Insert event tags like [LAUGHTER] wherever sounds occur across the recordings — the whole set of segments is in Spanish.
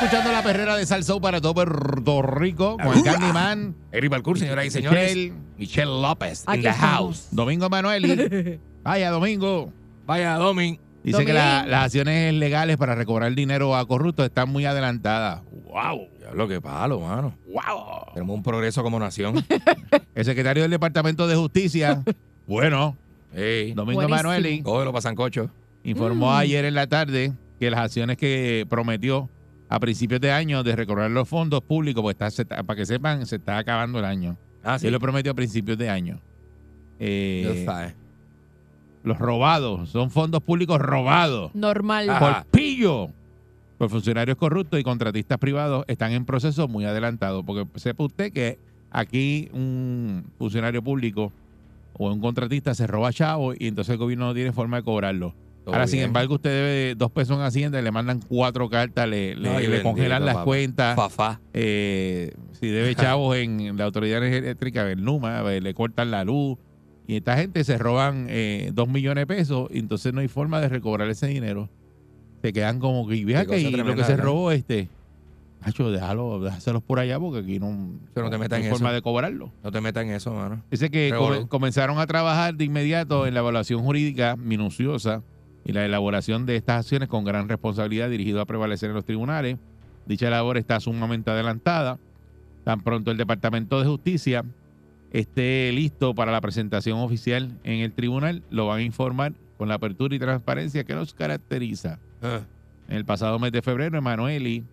Escuchando la perrera de Salsou para todo Puerto Rico con el Candyman, Eric Balcour, señoras y señores. Michelle. Michelle López, in the house. Domingo Manueli. [LAUGHS] Vaya, Domingo. Vaya, Domin. Dice que la- las acciones legales para recobrar dinero a corruptos están muy adelantadas. Wow. Diablo, qué palo, mano. ¡Wow! Tenemos un progreso como nación. [LAUGHS] El secretario del Departamento de Justicia, [LAUGHS] bueno, Ey, Domingo Buenísimo. Manueli, cógelo para Sancocho. informó Mm. ayer en la tarde que las acciones que prometió a principios de año de recobrar los fondos públicos, pues está, se está- para que sepan, se está acabando el año. Ah, Él lo prometió a principios de año. Eh, los robados, son fondos públicos robados Normal. Ah. por pillo por funcionarios corruptos y contratistas privados están en proceso muy adelantado. Porque sepa usted que aquí un funcionario público o un contratista se roba chavo y entonces el gobierno no tiene forma de cobrarlo. Ahora, sin embargo, usted debe dos pesos en Hacienda y le mandan cuatro cartas, le, le- Ay, le bendito, congelan las papá. cuentas. Fafá. Eh, si debe [LAUGHS] chavos en la Autoridad Eléctrica, eh, le cortan la luz. Y esta gente se roban eh, dos millones de pesos y entonces no hay forma de recobrar ese dinero. Se quedan como que, vea que y lo que se robó este. Hacho, déjalo, déjaselos por allá porque aquí no, Pero no te metas hay en forma eso. de cobrarlo. No te metas en eso, mano. Dice que comenzaron a trabajar de inmediato en la evaluación jurídica minuciosa y la elaboración de estas acciones con gran responsabilidad dirigido a prevalecer en los tribunales. Dicha labor está sumamente adelantada. Tan pronto el Departamento de Justicia esté listo para la presentación oficial en el tribunal, lo van a informar con la apertura y transparencia que los caracteriza. Ah, En el pasado mes de febrero, Emanueli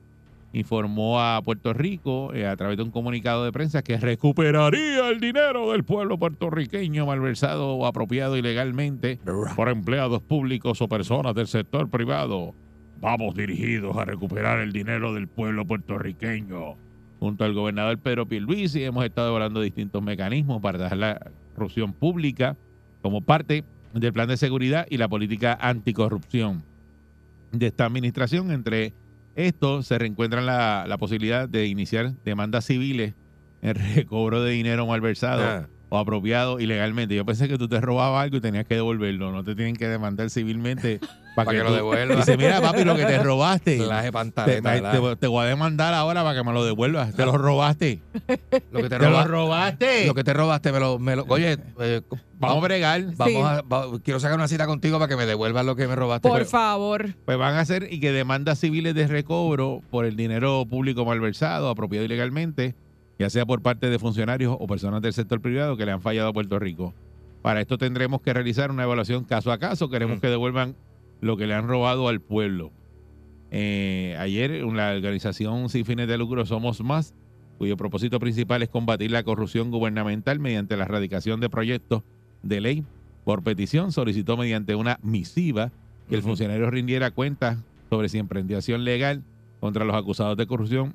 informó a Puerto Rico eh, a través de un comunicado de prensa que recuperaría el dinero del pueblo puertorriqueño malversado o apropiado ilegalmente por empleados públicos o personas del sector privado. Vamos dirigidos a recuperar el dinero del pueblo puertorriqueño. Junto al gobernador Pedro Pierluisi hemos estado evaluando distintos mecanismos para dar la corrupción pública como parte del plan de seguridad y la política anticorrupción de esta administración. Entre estos se reencuentran la, la posibilidad de iniciar demandas civiles en recobro de dinero malversado Ah. o apropiado ilegalmente. Yo pensé que tú te robabas algo y tenías que devolverlo. No te tienen que demandar civilmente para Pa' que, que lo devuelvas. Dice, mira, papi, lo que te robaste. Te, pantaleta, te- te- te voy a demandar ahora para que me lo devuelvas. Te lo robaste. Lo que te Te lo robaste. robaste. Lo que te robaste, me lo. Me lo oye, eh, Vamos a bregar. vamos Sí. a, va- quiero sacar una cita contigo para que me devuelvas lo que me robaste. Por Pero- favor. Pues van a hacer y que demandas civiles de recobro por el dinero público malversado, apropiado ilegalmente, ya sea por parte de funcionarios o personas del sector privado que le han fallado a Puerto Rico. Para esto tendremos que realizar una evaluación caso a caso. Queremos Mm. que devuelvan lo que le han robado al pueblo. Eh, ayer la organización sin fines de lucro Somos Más, cuyo propósito principal es combatir la corrupción gubernamental mediante la erradicación de proyectos de ley por petición, solicitó mediante una misiva que el funcionario rindiera cuentas sobre si emprendió acción legal contra los acusados de corrupción.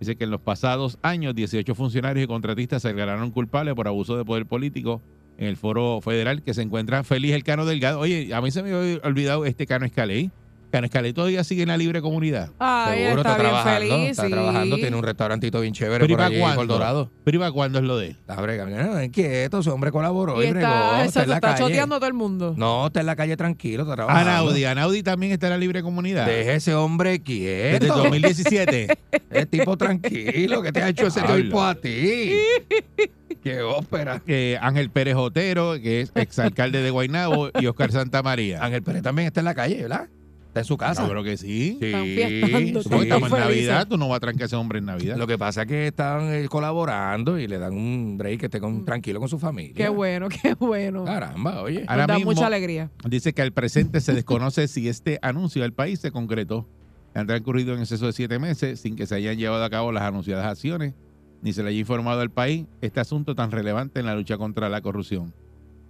Dice que en los pasados años 18 funcionarios y contratistas se declararon culpables por abuso de poder político en el foro federal que se encuentra feliz el Cano Delgado. Oye, a mí se me había olvidado este Cano Escaley. Cano Escaley todavía sigue en la libre comunidad. Ay, Seguro está, está, bien trabajando. feliz. está sí. trabajando, tiene un restaurantito bien chévere ¿y por allí por Dorado. Pero ¿y para cuándo es lo de él? Está bregando. No, es quieto, ese hombre colaboró Y y, bregó. está, Está, en la está calle. choteando a todo el mundo. No, está en la calle tranquilo, está trabajando. Anaudi. Anaudi también está en la libre comunidad. Deje ese hombre Desde quieto. el 2017. [LAUGHS] Es tipo tranquilo. ¿Qué te ha hecho ese tipo a ti? [LAUGHS] Qué ópera. Eh, Ángel Pérez Otero, que es exalcalde de Guaynabo, y Oscar Santamaría. [LAUGHS] Ángel Pérez también está en la calle, ¿verdad? Está en su casa. Yo creo que sí. Sí, Supongo que estamos en. Navidad, tú no vas a trancar a ese hombre en Navidad. Lo que pasa es que están eh, colaborando y le dan un break que esté con, tranquilo con su familia. Qué bueno, [LAUGHS] qué bueno. Caramba, oye. Ahora Nos da mismo- mucha alegría. Dice que al presente se desconoce si este anuncio del país se concretó. Han transcurrido en exceso de siete meses sin que se hayan llevado a cabo las anunciadas acciones. Ni se le haya informado al país este asunto tan relevante en la lucha contra la corrupción,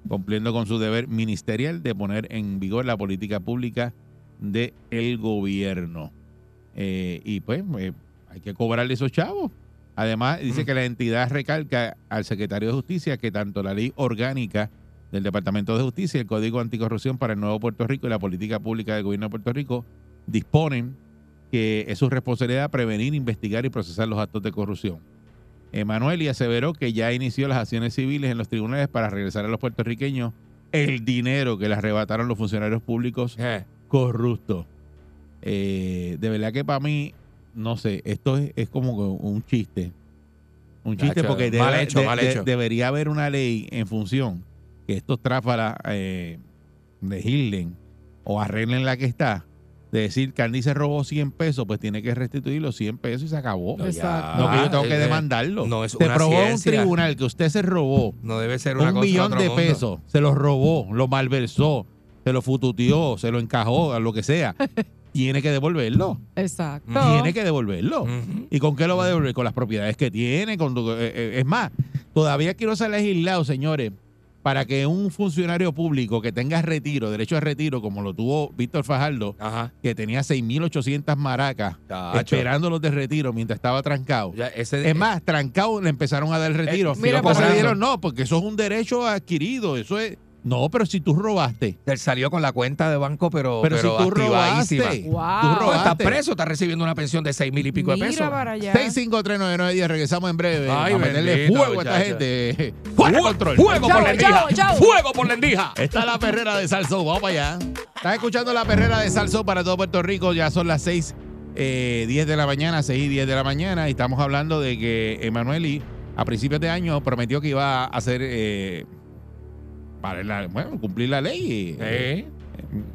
cumpliendo con su deber ministerial de poner en vigor la política pública del gobierno. Eh, y pues eh, hay que cobrarle esos chavos. Además, dice que la entidad recalca al secretario de Justicia que tanto la ley orgánica del Departamento de Justicia, el Código Anticorrupción para el Nuevo Puerto Rico y la política pública del gobierno de Puerto Rico disponen que es su responsabilidad prevenir, investigar y procesar los actos de corrupción. Emanuel aseveró que ya inició las acciones civiles en los tribunales para regresar a los puertorriqueños el dinero que le arrebataron los funcionarios públicos Eh, corruptos. Eh, de verdad que para mí, no sé, esto es, es como un chiste. Un chiste porque mal debe- hecho, de- mal de- hecho. debería haber una ley en función que estos tráfalas eh, legislen o arreglen la que está. De decir, Candy se robó 100 pesos, pues tiene que restituir los 100 pesos y se acabó. no, Exacto. No, que yo tengo eh, que eh, demandarlo. No es se probó en un tribunal que usted se robó No debe ser una un cosa millón de mundo. pesos, se los robó, lo malversó, se lo fututeó, se lo encajó, a lo que sea. [LAUGHS] Tiene que devolverlo. Exacto. Tiene que devolverlo. ¿Y con qué lo va a devolver? Con las propiedades que tiene. Con, tu- eh, eh, es más, todavía quiero ser legislado, señores, para que un funcionario público que tenga retiro, derecho a retiro, como lo tuvo Víctor Fajardo, Ajá. que tenía 6.800 maracas Tacho. esperándolos de retiro mientras estaba trancado. Ya, ese, Es más, trancado le empezaron a dar retiro. Eh, mira, Después le dieron, no, porque eso es un derecho adquirido. Eso es. No, pero si tú robaste. él salió con la cuenta de banco, pero, Pero, pero, si tú robaste. Wow. Tú No, está robaste. preso, está recibiendo una pensión de seis mil y pico de pesos. para allá. 6539910, regresamos en breve. Ay, a meterle bendito, fuego a esta gente. ¡Fuera control! ¡Fuego Chao, por la endija! chao, chao. ¡Fuego por la endija! Está la perrera de Salso. Vamos para allá. Estás escuchando la perrera de Salso para todo Puerto Rico. Ya son las 6, eh, 10 de la mañana, 6 y 10 de la mañana. Y estamos hablando de que Emanueli, a principios de año, prometió que iba a hacer. eh, para la- bueno, cumplir la ley. y- Eh,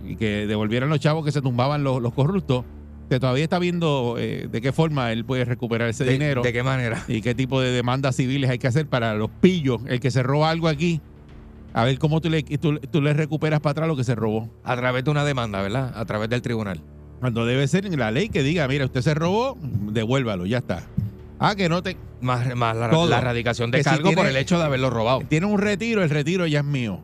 y que devolvieran los chavos que se tumbaban los, los corruptos, que todavía está viendo eh, de qué forma él puede recuperar ese de, dinero ¿De qué manera? y qué tipo de demandas civiles hay que hacer para los pillos, el que se roba algo aquí, a ver cómo tú le, tú, tú le recuperas para atrás lo que se robó. A través de una demanda, ¿verdad? A través del tribunal. Cuando debe ser en la ley que diga, mira, usted se robó, devuélvalo, ya está. Ah, que no te... Más, más la, la erradicación de Que si cargo por el hecho de haberlo robado. Tienes un retiro, el retiro ya es mío.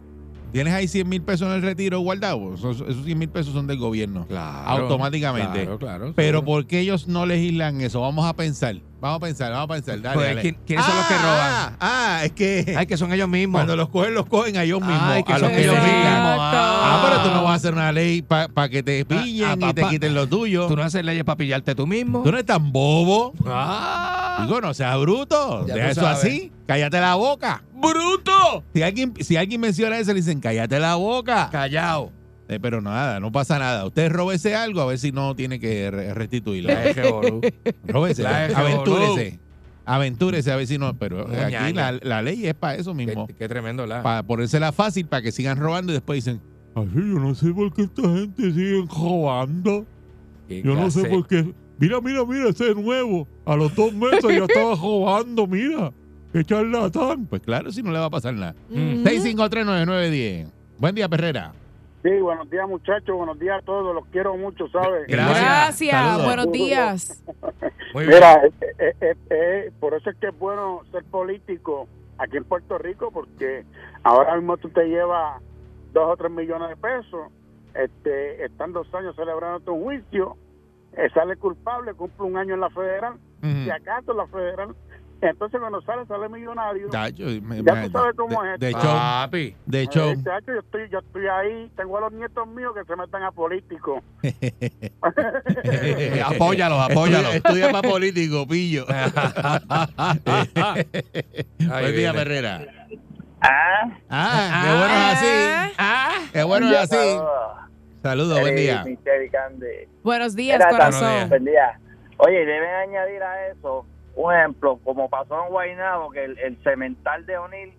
Tienes ahí 100 mil pesos en el retiro guardado, esos, esos 100 mil pesos son del gobierno. Claro. Automáticamente. Claro, claro. Pero. ¿por qué ellos no legislan eso? Vamos a pensar. Vamos a pensar, vamos a pensar. Dale, Pues, dale. ¿quién- quiénes son los que roban? Ah, ah, es que Ay, que son ellos mismos. cuando los cogen, los cogen a ellos mismos. Ay, que a los que ellos mismos. Ah, pero tú no Ah. vas a hacer una ley para que te pillen ah, y te quiten lo tuyo. Tú no haces leyes para pillarte tú mismo. Tú no eres tan bobo. ¡Ah! Digo, no seas bruto. Ya Deja eso sabes. así. Cállate la boca. ¡Bruto! Si alguien, si alguien menciona eso, le dicen, cállate la boca. Callao. Eh, pero nada, no pasa nada. Usted róbese algo a ver si no tiene que re- restituirlo. La eje, boludo. Róbese, La eje, aventúrese. Aventúrese a ver si no. Pero aquí la, la ley es para eso mismo. Qué, qué tremendo, la. Para ponérsela fácil para que sigan robando y después dicen, ay, yo no sé por qué esta gente sigue robando. Qué Yo no sé clase- por qué. Mira, mira, mira, ese es nuevo. A los dos meses ya estaba [LAUGHS] robando, mira. Qué charlatán. Pues claro, si no le va a pasar nada. Ujú. 6539910. Buen día, Perrera. Sí, buenos días muchachos, buenos días a todos, los quiero mucho, ¿sabes? Gracias. Gracias. Buenos días. [LAUGHS] Muy bien. Mira, eh, eh, eh, eh, por eso es que es bueno ser político aquí en Puerto Rico, porque ahora mismo tú te llevas dos o tres millones de pesos, este, están dos años celebrando tu juicio, eh, sale culpable, cumple un año en la federal, si acaso en la federal, entonces cuando sale, sale millonario. Ya, yo- me- Ya me- tú sabes cómo de, es de esto. hecho, Papi. de hecho, Eh, yo estoy, yo estoy ahí, tengo a los nietos míos que se metan a políticos. [LAUGHS] Eh, apóyalos, apóyalos. Estudia, estudia para político, pillo. [LAUGHS] Buen día, viene. Perrera. Ah, Ah, qué bueno es así. Ah. Qué bueno es así. Saludos. Buen día. Eric, Michelle y Candy. Buenos días, Mira, corazón. Buen día. Oye, deben añadir a eso un ejemplo, como pasó en Guaynabo, que el, el cemental de O'Neill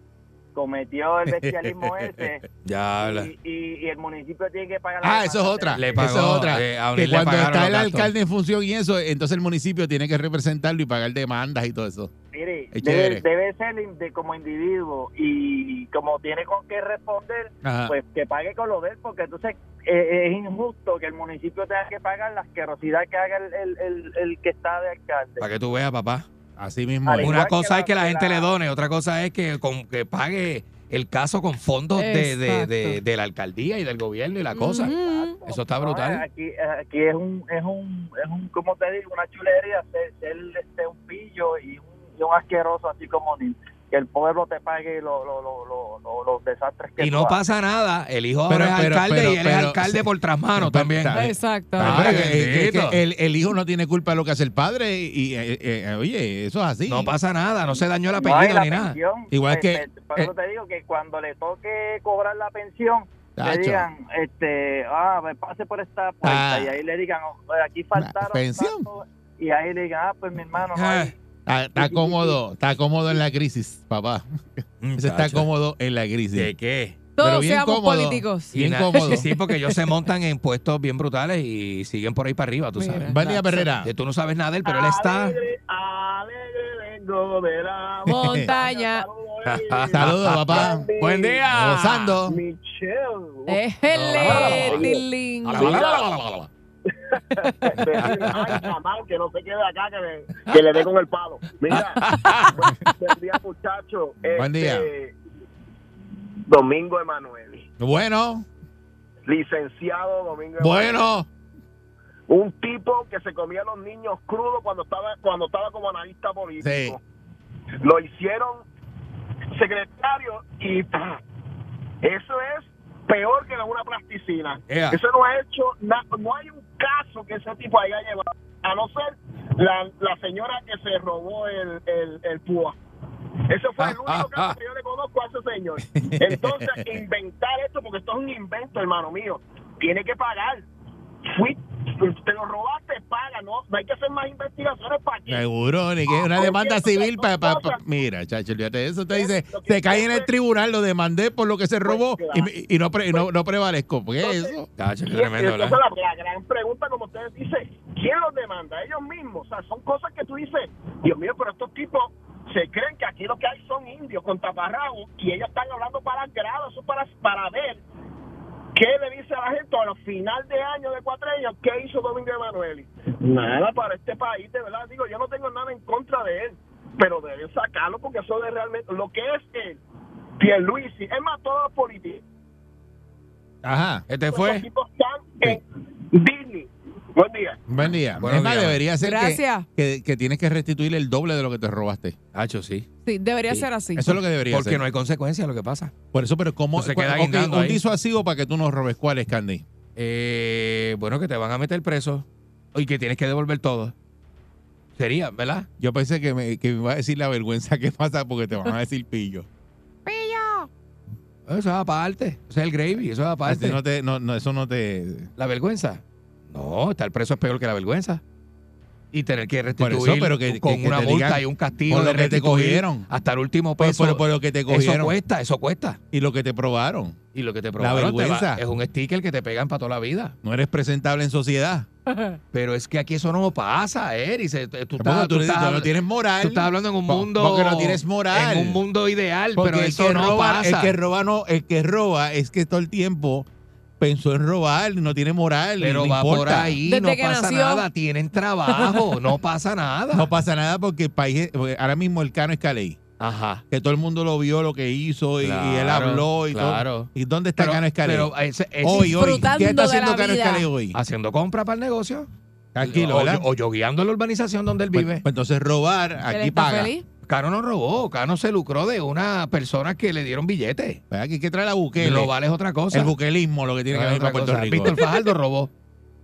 cometió el bestialismo [LAUGHS] ese Ya habla. y, y- y el municipio tiene que pagar la Ah, eso es demanda. otra. Le eso pagó, es otra. eh, a que cuando está el gastos. alcalde en función y eso, entonces el municipio tiene que representarlo y pagar demandas y todo eso. Mire, debe, ser de, como individuo y como tiene con qué responder, Ajá. pues que pague con lo de él, porque entonces eh, es injusto que el municipio tenga que pagar la asquerosidad que haga el, el, el, el que está de alcalde. Para que tú veas, papá. Así mismo. Una cosa es que la gente la- le done, otra cosa es que, con, que pague el caso con fondos de, de, de, la alcaldía y del gobierno y la cosa. Eso está No, brutal. aquí, aquí es un, es un, es un, como te digo, una chulería ser, ser este, un pillo y un, y un asqueroso así como ni que el pueblo te pague lo- lo- lo- lo- lo- los desastres que Y no haces. pasa nada. El hijo Pero- ahora es pero- alcalde pero- y él es alcalde sí. por trasmano Pero- también. está- Exacto. Ah, Ay, que- que- el, el hijo no tiene culpa de lo que hace el padre y, eh, eh, oye, eso es así. No pasa nada, no se dañó No, la ni nada. pensión, Igual eh, que- eh, Por eso te digo que cuando le toque cobrar la pensión, le digan, este, ah, pues pase por esta puerta Ah. y ahí le digan, oh, aquí faltaron pensión. tanto, y ahí le digan, ah, pues mi hermano, no Ah. hay- Está, está cómodo, está cómodo en la crisis, papá. Ese está cómodo en la crisis. ¿De qué? pero Todos bien seamos cómodo. políticos. Bien cómodo. [LAUGHS] Sí, porque ellos se montan en puestos bien brutales y siguen por ahí para arriba, tú sabes. Día, Perrera. Que tú no sabes nada de él, pero él está. Alegre, alegre vengo de la Montaña. [LAUGHS] Saludos, papá. Buen día. Gozando. Michelle. Éjele, tilín. Ay, chamán, que no se quede acá, que, le dé con el palo. Mira, [LAUGHS] buen día, muchacho. Buen día. Este, Domingo Emanuel, Bueno, licenciado Domingo Emanuel. bueno. Un tipo que se comía a los niños crudos cuando estaba cuando estaba como analista político. Lo hicieron secretario y eso es peor que una plasticina. Eso no ha hecho nada, no hay un caso que ese tipo haya llevado, a no ser la, la señora que se robó el, el, el púa. Eso fue el único ah, [LAUGHS] caso ah. que yo le conozco a ese señor. Entonces, inventar esto, porque esto es un invento, hermano mío, tiene que pagar. Fui, te lo robaste, paga, no, no hay que hacer más investigaciones para que Seguro, ni que una Ah, demanda porque civil para... mira, chacho, olvídate eso. Te Es dice, te cae en el tribunal, lo demandé por lo que se robó Pues, claro. me- y no, pre- y no, no prevalezco. ¿Por qué Entonces, eso? Qué Y tremendo, la, la gran pregunta, como ustedes dicen, ¿quién los demanda? Ellos mismos. O sea, son cosas que tú dices, Dios mío, pero estos tipos se creen que aquí lo que hay son indios con taparrabos y ellos están hablando para grados, eso para, para ver qué le dice a la gente a los final de año de cuatro años, qué hizo Domingo Emanueli. Nada para este país, de verdad. Digo, yo no tengo nada en contra de él, pero deben sacarlo porque eso de realmente, lo que es él, Pierluisi, es más, todos los políticos. Ajá. Este fue. tipos están en Disney. Buen día. Buen día. Es más, debería ser que, Gracias. que, que tienes que restituir el doble de lo que te robaste. Tacho, sí. Sí, debería Sí. ser así. Eso es lo que debería Porque ser. no hay consecuencias lo que pasa. Por eso, pero ¿cómo? Se queda ok, guindando un ahí. disuasivo para que tú no robes. ¿Cuál es, Candy? Eh, bueno, que te van a meter preso y que tienes que devolver todo. Sería, ¿verdad? Yo pensé que me, que me iba a decir la vergüenza que pasa porque te van a decir pillo. [LAUGHS] Eso es aparte. Eso es el gravy, eso es aparte. Así no te, no, no, eso no te... ¿La vergüenza? No, estar preso es peor que la vergüenza. Y tener que Por restituir eso, pero que- con que- que una multa digan y un castigo por lo de que te cogieron. hasta el último peso. por- por lo que te eso cogieron cuesta, eso cuesta. y lo que te probaron. Y lo que te probaron va- vergüenza. es un sticker que te pegan para toda la vida. No eres presentable en sociedad. [LAUGHS] Pero es que aquí eso no pasa, Eri. Se- Tú, estás, tú, tú tú no tienes moral. tú estás hablando en un mundo. porque no tienes moral. En un mundo ideal, Porque pero eso no pasa. El que roba no, el que roba es que todo el tiempo pensó en robar, no tiene moral, pero no va importa. por ahí, Desde no que pasa nació. nada. Tienen trabajo, no pasa nada. No pasa nada porque el país, porque ahora mismo el cano es Caley. Ajá. Que todo el mundo lo vio, lo que hizo y, y él habló y claro. todo. ¿Y dónde está Pero, Cano Escalé? pero ese- ese- Hoy, hoy. ¿Qué está haciendo Cano. Escalé hoy? haciendo compra para el negocio. Tranquilo, o, ¿verdad? o yogueando en la urbanización donde él Pues- vive. pues entonces robar, aquí paga. feliz. Cano no robó, Cano se lucró de una persona que le dieron billetes. Aquí hay que traer a Bukele. Global es otra cosa. El buquelismo, lo que tiene que ver con Puerto cosa. Rico. Víctor Fajardo robó.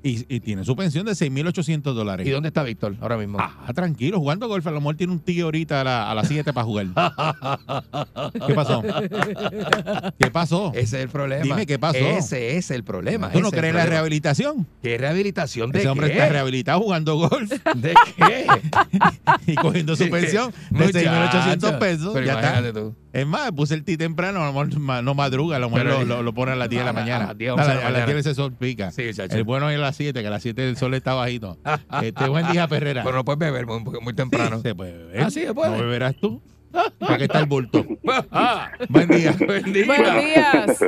Y, y tiene su pensión de 6.800 dólares. ¿Y dónde está Víctor ahora mismo? Ah, tranquilo, jugando golf. A lo mejor tiene un tío ahorita a, la- a las 7 para jugar. ¿Qué pasó? ¿Qué pasó? Ese es el problema. Dime, ¿qué pasó? Ese es el problema. ¿Tú no crees en la rehabilitación? ¿Qué rehabilitación de Ese hombre qué? está rehabilitado jugando golf ¿De qué? [LAUGHS] y cogiendo su [LAUGHS] pensión de 6.800 Muchacho. pesos. Pero ya está. tú. Es más, puse el ti temprano, a lo mejor no madruga, a lo mejor lo, lo- lo pone a las 10 de la A la- mañana. a las 10, a, 11 de la la- a las mañana. 10 ese sol pica. Sí. El bueno es a las 7, que a las 7 el sol está bajito. [LAUGHS] Este buen día, Perrera. Pero no puedes beber muy, muy temprano. Sí, se puede beber. Ah, sí, se puede. No beberás tú. Aquí está el bulto. [LAUGHS] Ah, Buen día. [LAUGHS] buen día. Buenos días.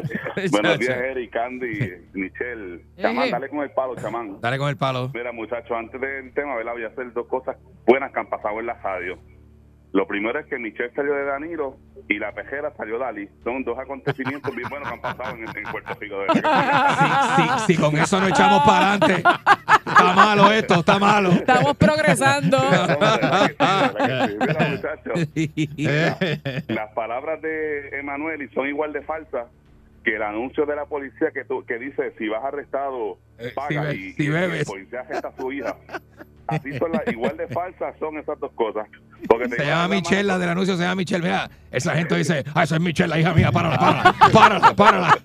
Buenos días. Eric, Candy, Michelle. Chamán, Ejé. dale con el palo, chamán. Dale con el palo. Mira, muchachos, antes del tema, ¿verdad? voy a hacer dos cosas buenas que han pasado en la radio. Lo primero es que Michelle salió de Danilo y la pejera salió de Ali. Son dos acontecimientos bien buenos que han pasado en, en Puerto Rico. de sí. Si, si con eso no echamos para adelante, está malo esto, está malo. Estamos progresando. Sí, sí. La- [LAUGHS] las palabras de Emanuel son igual de falsas que el anuncio de la policía que, tú- que dice si vas arrestado Eh, paga si be- y, si y bebes. el policía arresta a su hija [LAUGHS] así son las igual de falsas son esas dos cosas porque te Se llama Michelle, la del anuncio se llama Michelle. Mira, esa gente dice, ah, esa es Michelle, la hija mía, párala, párala, párala, párala.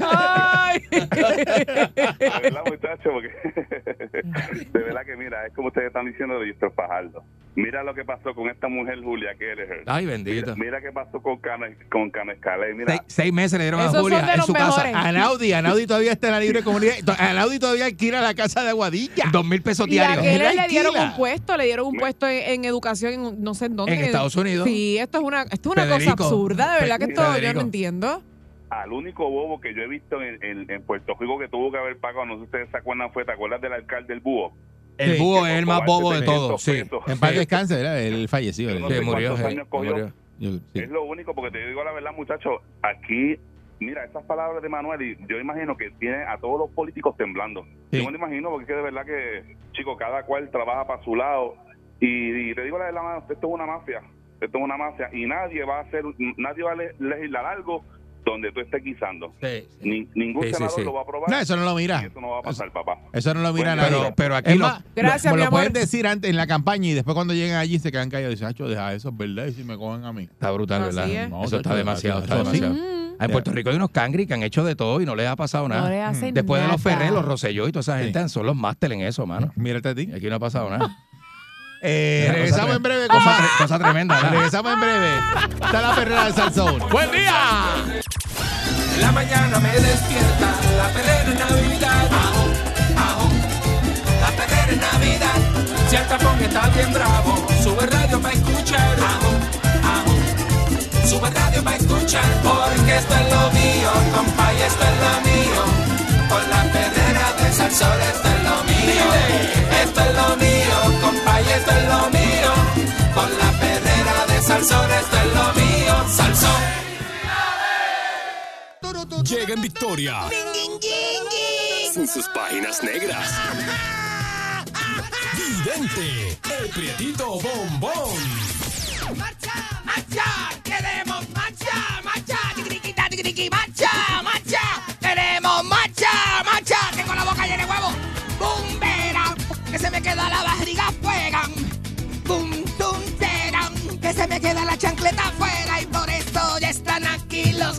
Ay. [LAUGHS] de verdad muchachos porque [LAUGHS] de verdad que mira es como ustedes están diciendo de Víctor Fajardo mira lo que pasó con esta mujer Julia Keller Ay, mira, bendito. mira qué pasó con Cana con Cana mira Seis, seis meses le dieron a Esos Julia en su casa. mejores. Anaudi, Anaudi todavía está en la libre comunidad. Anaudi todavía alquila la casa de Aguadilla. Dos mil pesos Y a diarios. aquel Él le dieron un puesto, le dieron un puesto en, en educación, en no sé en dónde. En Estados Unidos. Sí, esto es una, esto es una cosa absurda, de verdad que esto yo no entiendo. al único bobo que yo he visto en, en- en Puerto Rico que tuvo que haber pagado, no sé si ustedes se acuerdan, fue, ¿te acuerdas del alcalde del búho? El Sí. búho es el más bobo de todos, 300 sí. En paz descanse, ¿verdad? Él falleció. No sé murió, cuántos sí, años cogió. murió. yo- sí. Es lo único, porque te digo la verdad, muchachos, aquí, mira, esas palabras de Manuel, y yo imagino que tiene a todos los políticos temblando. Sí. Yo me imagino, porque es que de verdad que, chicos, cada cual trabaja para su lado. Y, y te digo la verdad, esto es una mafia. Esto es una mafia. Y nadie va a hacer, nadie va a le- legislar algo donde tú estés guisando. Sí, sí. Ni- ningún Sí, senador sí. lo va a aprobar. No, eso no lo mira. y eso no va a pasar, papá. Eso no lo mira nadie. Pero, pero aquí Es lo- más, Gracias, lo, mi lo amor. pueden decir antes en la campaña y después cuando llegan allí se quedan callados y dicen, Hacho, deja eso, es verdad, y si me cogen a mí. está brutal, Así ¿verdad? es. No, Eso está demasiado, está demasiado. Mm, Ah, En Puerto Rico hay unos cangri que han hecho de todo y no les ha pasado no nada. le hacen Después de los nada. Ferrer, los Rosselló y toda esa gente son los máster en eso, mano. Mírate a ti. Y aquí no ha pasado nada. [LAUGHS] Eh, regresamos en breve, Cosa, tre- cosa tremenda, ¿verdad? Regresamos en breve. Está la perrera del Salzón. ¡Buen día! En la mañana me despierta la perrera en Navidad. Ajo, ajo, la perrera en Navidad. Si el tapón está bien bravo, sube radio para escuchar. Ajo, ajo, sube radio para escuchar. Porque esto es lo mío, compa, y esto es lo mío. Con la perrera de Salsón, esto es lo mío. Esto es lo mío, esto es lo mío. Con la perrera de Salsón, esto es lo mío. Salsón. Llega en victoria. Sin sus páginas negras. Vidente, el prietito bombón. ¡Marcha! ¡Marcha! ¡Queremos marcha! ¡Marcha! ¡Tiquitiquita, tiquitiqui! ¡Marcha! ¡Marcha!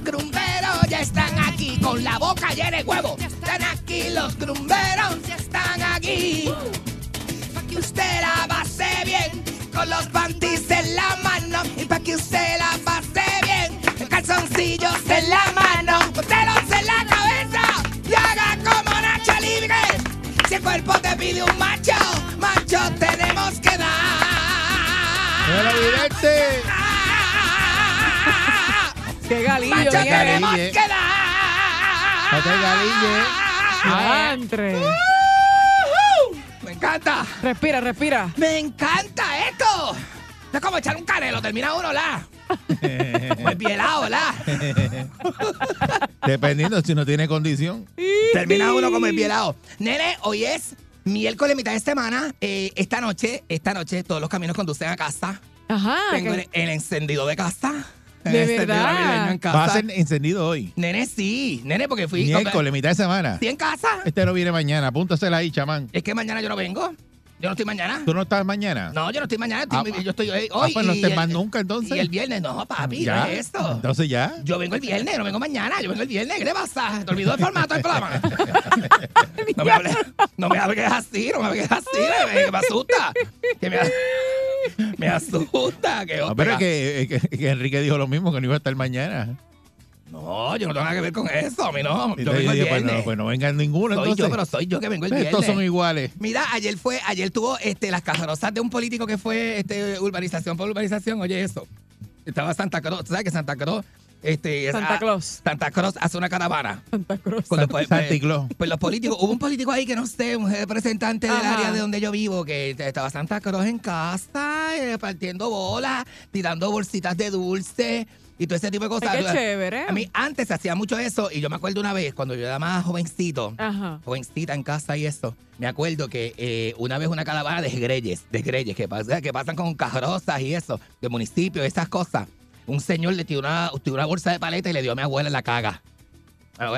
Grumberos. Ya están aquí con la boca llena de huevo. Están aquí los grumberos. Ya están aquí. Pa' que usted la pase bien con los panties en la mano y pa' que usted la pase bien el calzoncillos en la mano póntelos en la cabeza y haga como Nacha Libre si el cuerpo te pide un macho macho tenemos que dar ¡Pero! ¡Qué galillo macho viene! tenemos Galille. que dar No te galille. Diantre. me encanta Respira, respira. Me encanta esto. Es como echar un canelo, termina uno, la. [LAUGHS] Muy bielado, la. [LAUGHS] Dependiendo si no tiene condición. Termina uno como el bielado. Nene, hoy es miércoles, mitad de semana. Eh, esta noche, esta noche, todos los caminos conducen a casa. Ajá. Tengo que- el, el encendido de casa. ¿De encendido verdad? navideño en casa. Va a ser encendido hoy. Nene, sí. Nene, porque fui. Miércoles, mitad de semana. ¿Sí en casa? Este no viene mañana. Apúntasela ahí, chamán. Es que mañana yo no vengo. Yo no estoy mañana. ¿Tú no estás mañana? No, yo no estoy mañana. Ah, estoy- yo estoy hoy. Ah, hoy pues no estés más nunca, entonces. Y el viernes, no, papi, ¿Ya? no es esto. Entonces ya. Yo vengo el viernes, no vengo mañana. Yo vengo el viernes. ¿Qué le pasa? ¿Te olvidó el formato del programa? [LAUGHS] no, me hables, no me hables así, no me hables así, que me asusta. Que me, [LAUGHS] me asusta. Que, No, pero es que, es que- que Enrique dijo lo mismo, que no iba a estar mañana. No, yo no tengo nada que ver con eso. A mí no. Yo vengo el pues, no, pues no vengan ninguno. soy entonces. yo, pero soy yo que vengo el Pues viernes. Estos son iguales. Mira, ayer fue, ayer tuvo este, las cajarosas de un político que fue este, urbanización por urbanización. Oye, eso. Estaba Santa Cruz. ¿Tú sabes que Santa Cruz Este, Santa ah, Claus. Santa Claus hace una caravana. Santa Cruz. Con los, pues, Santi Claus. pues los políticos, hubo un político ahí que no sé, un representante del Ajá. área de donde yo vivo, que estaba Santa Cruz en casa, eh, partiendo bolas, tirando bolsitas de dulce y todo ese tipo de cosas. Ay, qué chévere. A mí antes se hacía mucho eso y yo me acuerdo una vez, cuando yo era más jovencito, Ajá. jovencita en casa y eso, me acuerdo que eh, una vez una caravana de greyes, de greyes, que, pasa, que pasan con carrozas y eso, de municipios, esas cosas. Un señor le tiró una, tiró una bolsa de paleta y le dio a mi abuela la caga.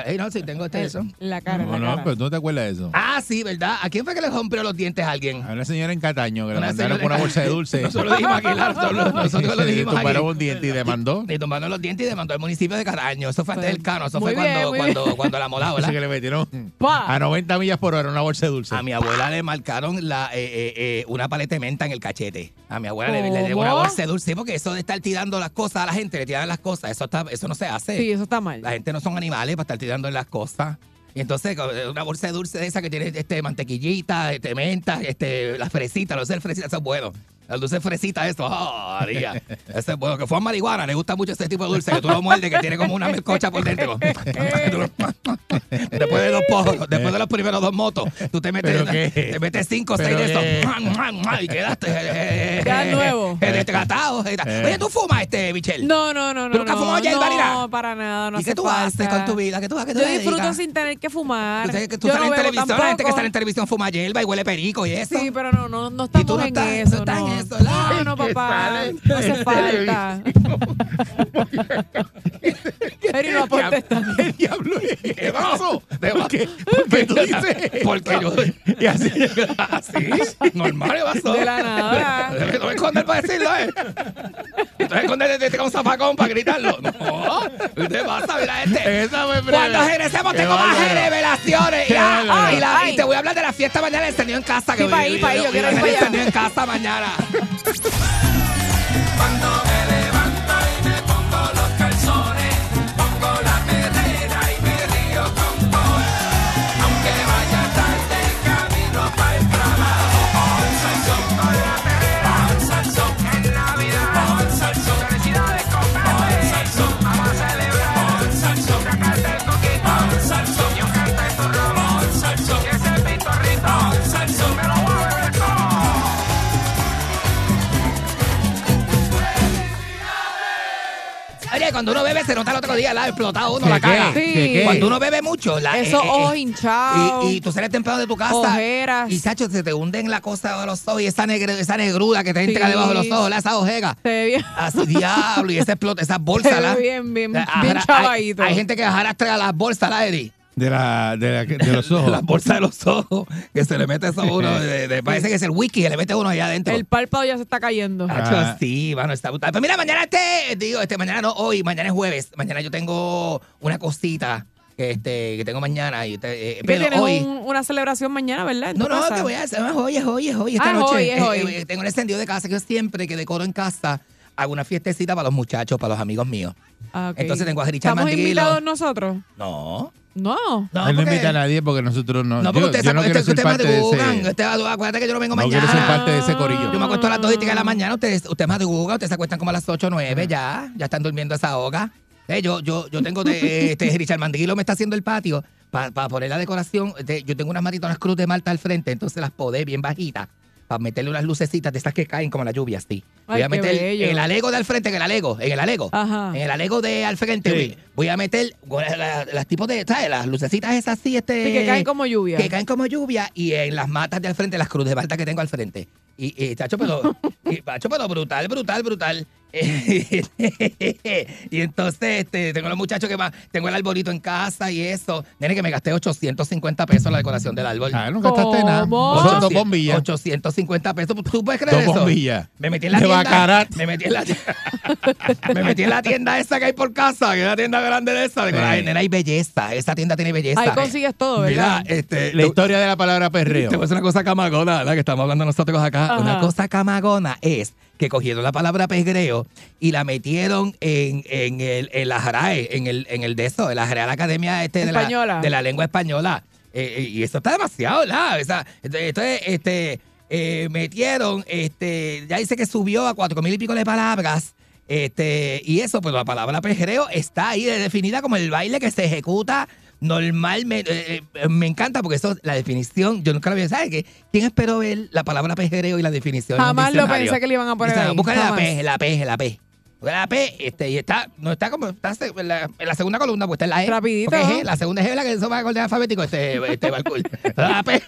Ey, no, sí, tengo este eso. En la cara, No, la no, cara. pero tú no te acuerdas de eso. Ah, sí, ¿verdad? ¿A quién fue que le rompió los dientes a alguien? A una señora en Cataño que le Una mandaron con una bolsa de dulce. [LAUGHS] Nosotros lo dijimos aquí, claro, nosotros, [LAUGHS] nosotros lo Le dijimos aquí. tumbaron un diente y demandó. Le tumbaron los dientes y demandó al municipio de Caraño. Eso fue antes Pues, del cano. Eso muy fue bien, cuando, cuando, cuando la molaba, [LAUGHS] ¿verdad? que le metieron Pa. a 90 millas por hora una bolsa de dulce. A mi abuela le marcaron la, eh, eh, eh, una paleta de menta en el cachete. A mi abuela le, le dio una bolsa de dulce. Sí, porque eso de estar tirando las cosas a la gente, le tiran las cosas, eso, está, eso no se hace. Sí, eso está mal. La gente no son animales para estar tirando las cosas. Y entonces, con una bolsa de dulce de esa que tiene este mantequillita, este menta, este, las fresitas, los fresitas, eso es bueno. Las dulces fresitas, eso, oh, María. Eso es bueno. Que fue a marihuana, le gusta mucho ese tipo de dulce, que tú lo muerdes, que tiene como una melcocha por dentro. después de los pojos, después de los primeros dos motos, tú te metes, te metes cinco o seis ¿Pero de esos. qué? Y quedaste. eh, Quedas eh, nuevo. eh, Desgatado. eh. Oye, tú fumas este, Michelle. No, no, no, no. ¿Tú nunca has no, fumado hierba ni nada? No, para nada. No ¿Y qué tú haces con tu vida? ¿Qué tú, a qué tú Yo disfruto sin tener que fumar. Tú tú Yo sales no en televisión, la gente que sale en televisión fuma hierba y huele perico y eso. Sí, pero no, no, no Y tú estamos no en estás- eso. no no. No, no, papá. No hace en falta. Eri no aporta esta. ¿Qué diablo es? ¿Qué pasó? ¿Por qué? ¿Por qué tú dices? Porque yo. Y así. Así, normal, ¿qué pasó? De la nada. No me esconder para decirlo, ¿eh? Tú me escondes desde con un zafacón para gritarlo. No. ¿Qué te pasa? Mira este. Esa fue. Cuando regresemos tengo más bárbaro. [LAUGHS] Y, Qué ah, bárbaro. y la- Ay. y te voy a hablar de la fiesta mañana del encendido en casa. Sí, pa' ahí, pa' ahí, yo quiero ir pa' allá. encendido en casa mañana. [LAUGHS] Cuando uno bebe se nota el otro día, la ha explotado uno, ¿Qué, la qué? Cuando uno bebe mucho, la, Esos eh, eh, ojos eh, hinchados. Y, y tú sales temprano de tu casa. Ojeras. Y, Sacho, se te hunden la cosa de los ojos y esa, negre, esa negruda que te entra Sí. debajo de los ojos, la- esa ojega. Se ve bien. Así, diablo, y ese explota, esas [LAUGHS] bolsas, Se ve la. bien, bien, Ah, bien hay- chavadito. Hay, gente que arrastra las bolsas, la Eddie. De, la, de, la- de los [LAUGHS] ojos. Las bolsas de los ojos, que se le mete eso a uno. [LAUGHS] de- de- parece que es el wiki, que le mete uno allá adentro. El párpado ya se está cayendo. Hacho, Ah. sí, mano, está brutal. Pero mira, mañana este, digo, este, mañana no, hoy, mañana es jueves. Mañana yo tengo una cosita que, este, que tengo mañana. Y, este, eh, ¿Qué pero tienes hoy. un- una celebración mañana, ¿verdad? en No, tu no, casa? que voy a hacer, es hoy, es hoy, es hoy, esta Ah, es noche. hoy, es Eh, hoy. eh, tengo un encendido de casa que yo siempre que decoro en casa, hago una fiestecita para los muchachos, para los amigos míos. Ah. Entonces tengo a Richard ¿Estamos Mandilo. invitados nosotros? No. No. No, Él no porque- invita a nadie porque nosotros no. No, porque yo, ustedes yo no ser ustedes parte de madrugan. ese. Acuérdate que yo no vengo No mañana. quiero ser parte de ese corillo. Yo me acuesto a las 2 y de la mañana, ustedes, ustedes madrugan, ustedes se acuestan como a las 8 o 9 ya, ya están durmiendo a esa hora. Eh, yo, yo, yo tengo de, [LAUGHS] este Richard Mandiguilo me está haciendo el patio para poner la decoración. de- yo tengo unas matitas, unas cruz de Malta al frente, entonces las podé bien bajitas para meterle unas lucecitas de esas que caen como la lluvia, así. Voy Ay, a qué meter el alego de al frente, en el alego, en el alego. Ajá. En el alego de al frente, Sí. voy, voy a meter bueno, la- las tipos de, ¿sabes? Las lucecitas esas así, este. Sí, que caen como lluvia. Que caen como lluvia y en las matas de al frente, las cruces de balta que tengo al frente. Y, y chacho, pero, [LAUGHS] y, chacho, pero brutal, brutal, brutal. [LAUGHS] y entonces este, tengo los muchachos que más, tengo el arbolito en casa y eso. Nene, que me gasté 850 pesos en la decoración del árbol. Ah, no gastaste nada. ¿Cómo? Son dos 800, bombillas. 850 pesos. ¿Tú puedes creer Dos eso? bombillas. Me metí en la tienda. Me metí en la [LAUGHS] Me metí en la tienda esa que hay por casa, que es la tienda grande de esa. De Sí. nena, hay belleza. Esa tienda tiene belleza. Ahí consigues todo, Mira, ¿verdad? este. La historia de la palabra perreo. Te voy a decir una cosa camagona, ¿verdad? Que estamos hablando nosotros acá. Ajá. Una cosa camagona es que cogieron la palabra pegreo y la metieron en, en, el, en la JRAE, en el, en el de eso, en la Real Academia este de, la, de la Lengua Española. Eh, eh, y eso está demasiado, ¿verdad? O sea, entonces, este, eh, metieron, este, ya dice que subió a cuatro mil y pico de palabras Este, y eso, pues la palabra perreo está ahí definida como el baile que se ejecuta normalmente. Eh, eh, me encanta porque eso, la definición, yo nunca lo había ¿sabes qué? ¿Quién esperó ver la palabra perreo y la definición? Jamás lo pensé que le iban a poner ahí. Búscale la. P, la P, la P. Busca La P, este, y está, no está como, está se- en la, en la segunda columna, pues está en la E. Rapidito. Porque es E, la segunda es la que eso va con orden alfabético, este, este Balcour. [LAUGHS] La P.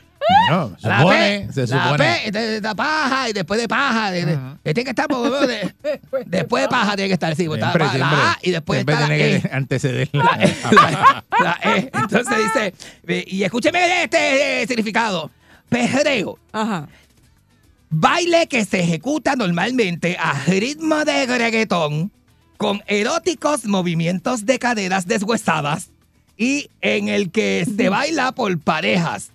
No, se La supone, se la supone. De, de paja y después de paja. de- de- de- tiene que estar, de- después de paja tiene que estar, sí, está Siempre, la siempre. A y después está la tiene E. que anteceder. La E, [LAUGHS] la- la E. Entonces dice, y escúcheme este eh, significado. Perreo, Ajá. baile que se ejecuta normalmente a ritmo de reggaetón con eróticos movimientos de caderas deshuesadas y en el que se baila por parejas.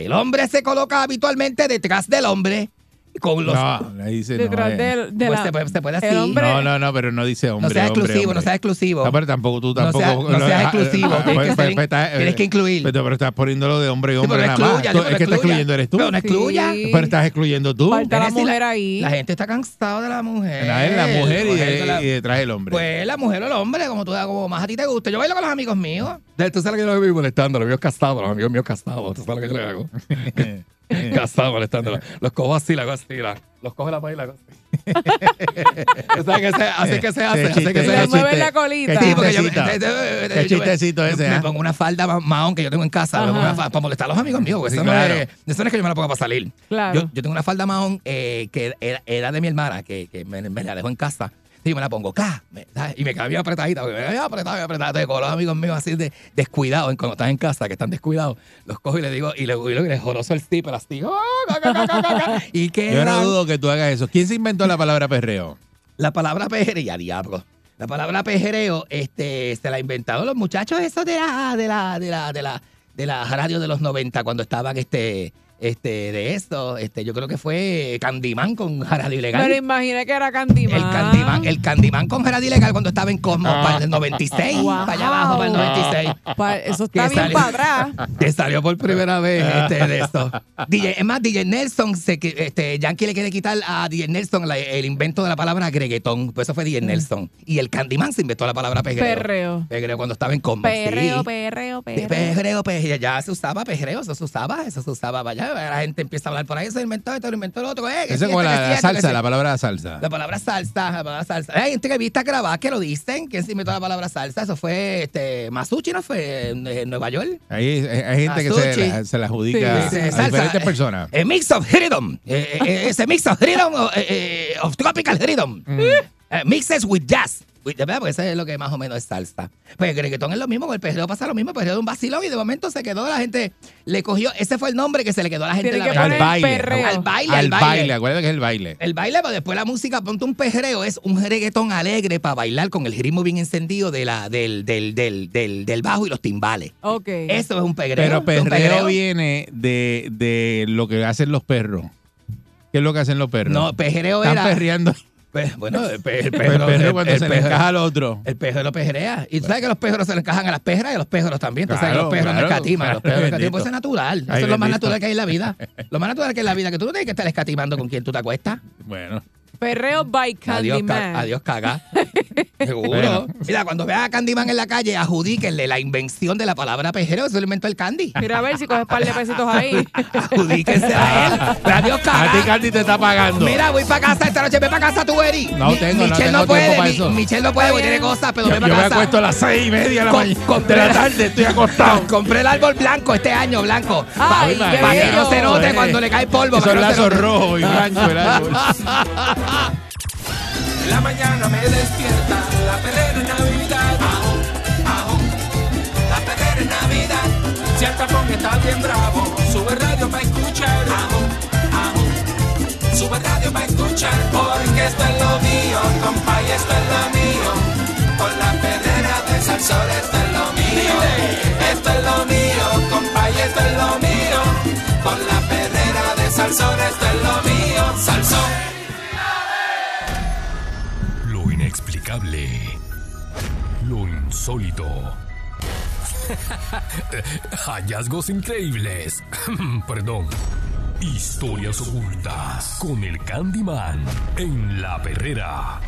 El hombre se coloca habitualmente detrás del hombre con los... No, ahí dice no. Detrás eh. del- de Pues la- se puede- se puede el así. hombre- No, no, no, pero no dice hombre. no seas hombre, exclusivo, hombre. no seas exclusivo. No, pero tampoco tú No tampoco. no seas exclusivo, ah, tienes que pues, ser- pues, está- tienes que incluir. Pero, pero estás poniéndolo de hombre y Sí, hombre pero nada excluya, pero es que estás excluyendo eres tú. Pero no excluya. Sí. Pero estás excluyendo tú. Falta la mujer ahí. La gente está cansada de la mujer. La es la mujer y, de la- y detrás el hombre. Pues la mujer o el hombre, como tú como más a ti te guste. Yo bailo con los amigos míos. Tú sabes que yo lo vivo molestando, los míos casados, los amigos míos casados. Tú sabes lo que yo le hago. [LAUGHS] [LAUGHS] Casado molestando. Los cojo así, la hago así, la- los cojo la paila, la hago así. [LAUGHS] Tú sabes que se- así que se hace, así que se hace. mueve la colita. qué Sí, porque yo, chistecito. [LAUGHS] Qué chistecito ese, me ¿ah? pongo una falda ma- mahón que yo tengo en casa, me pongo Ajá. una fa- para molestar a los amigos míos, porque eso, claro. no es, eso no es que yo me la ponga para salir. Claro. Yo, yo tengo una falda mahón eh, que era, era de mi hermana, que, que me, me la dejó en casa. Sí, me la pongo ¿sabes? y me bien apretadita, porque me bien apretada, apretada. Entonces, con los amigos míos así de descuidados, cuando están en casa, que están descuidados, los cojo y les digo, y le, y le, les joroso el zipper así. ¡oh, ca, ca, ca, ca, ca, ca! [LAUGHS] y que Yo no dudo que tú hagas eso. ¿Quién se inventó la palabra perreo? la palabra pejereo, diablo. La palabra pejereo, este, se la inventaron los muchachos esos de la, de la, de la, de la, de la radio de los 90 cuando estaban este, este, de esto. Este, yo creo que fue Candyman con radio ilegal. Pero imaginé que era Candyman. el Candyman, el Candyman con radio ilegal cuando estaba en Cosmos para el 96, Wow. para allá abajo, para el 96. Pa- Eso está Que bien para atrás. Que salió por primera vez este, de esto. DJ, es más, DJ Nelson, se, este, Yankee le quiere quitar a DJ Nelson la- el invento de la palabra greguetón. Pues eso fue DJ Nelson. Y el Candyman se inventó la palabra pegreo. Perreo. Pegreo cuando estaba en Cosmos. Perreo, sí. perreo, perreo. Pegreo, pegreo, ya se usaba pegreo, eso se usaba, eso se usaba para allá. La gente empieza a hablar por ahí, eso lo inventó esto, lo inventó el otro. Eh, que Esa sí, es como la, que que salsa, la palabra salsa. La palabra salsa, la palabra salsa. Hay entrevistas grabadas que lo dicen. ¿Quién se inventó la palabra salsa? Eso fue este, Masucci, ¿no fue? En, en Nueva York. Hay, hay- hay gente que se la, se la adjudica Sí, sí, a salsa, diferentes eh, personas. A mix of rhythm. Eh, eh, ese mix of rhythm, eh, eh, of tropical rhythm. Mm. Eh, mixes with jazz. ¿Verdad? Porque eso es lo que más o menos es salsa. Pues el reggaetón es lo mismo, con el perreo pasa lo mismo, el perreo es un vacilón y de momento se quedó la gente, le cogió, ese fue el nombre que se le quedó a la gente en que la Al baile. perreo. Al baile, Al al baile. baile. Acuérdate que es el baile. El baile, pero después la música, ponte un perreo, es un reggaetón alegre para bailar con el ritmo bien encendido de la, del, del, del, del, del bajo y los timbales. Ok. Eso es un perreo. Pero perreo viene de, de lo que hacen los perros. ¿Qué es lo que hacen los perros? No, perreo Están era. perreando. Bueno, [LAUGHS] el, pe- el perro el- cuando el se le encaja al otro. El perro lo pejerea. Y tú sabes que los perros se le encajan a las perras y a los perros también. Tú sabes que los perros no escatiman. Los perros no escatiman. Pues eso es natural. Eso es lo más natural que hay en la vida. Lo más natural que hay en la vida. Que tú no tienes que estar escatimando con quien tú te acuestas. Bueno. Perreo by Adiós, Candyman. ca- adiós caga. [LAUGHS] Seguro. Mira, cuando veas a Candyman en la calle, adjudíquenle la invención de la palabra pejero. Eso lo inventó el Candy. Mira a ver si coges par de pesitos ahí. [LAUGHS] Adjudíquensela a él. Adiós A ti, caga. Candy, te está pagando. Mira, voy para casa esta noche. Ve para casa tú, Eri. No Mi- tengo, no Michelle tengo no puede. Mi-. Michelle no puede porque tiene cosas, pero yo, ve yo para me casa. acuesto a las seis y media de la, Com- mañana. compré- de la tarde. Estoy acostado. [LAUGHS] Compré el árbol blanco este año, blanco. Ay, para que no se note cuando le cae polvo. No se lazos rojos y blancos. el árbol. En la mañana me despierta la perrera en Navidad. Ajo, ajo, la perrera en Navidad. Si el tapón está bien bravo, sube radio para escuchar. Ajo, ajo, sube radio para escuchar. Porque esto es lo mío, compa, y esto es lo mío. Con la perrera de Salsor, esto es lo mío. Esto es lo mío, compa, y esto es lo mío. Con la perrera de Salsor, esto es lo mío. Salsón. Inexplicable. Lo insólito. [LAUGHS] Hallazgos increíbles. [LAUGHS] Perdón. Historias ocultas con el Candyman en la perrera.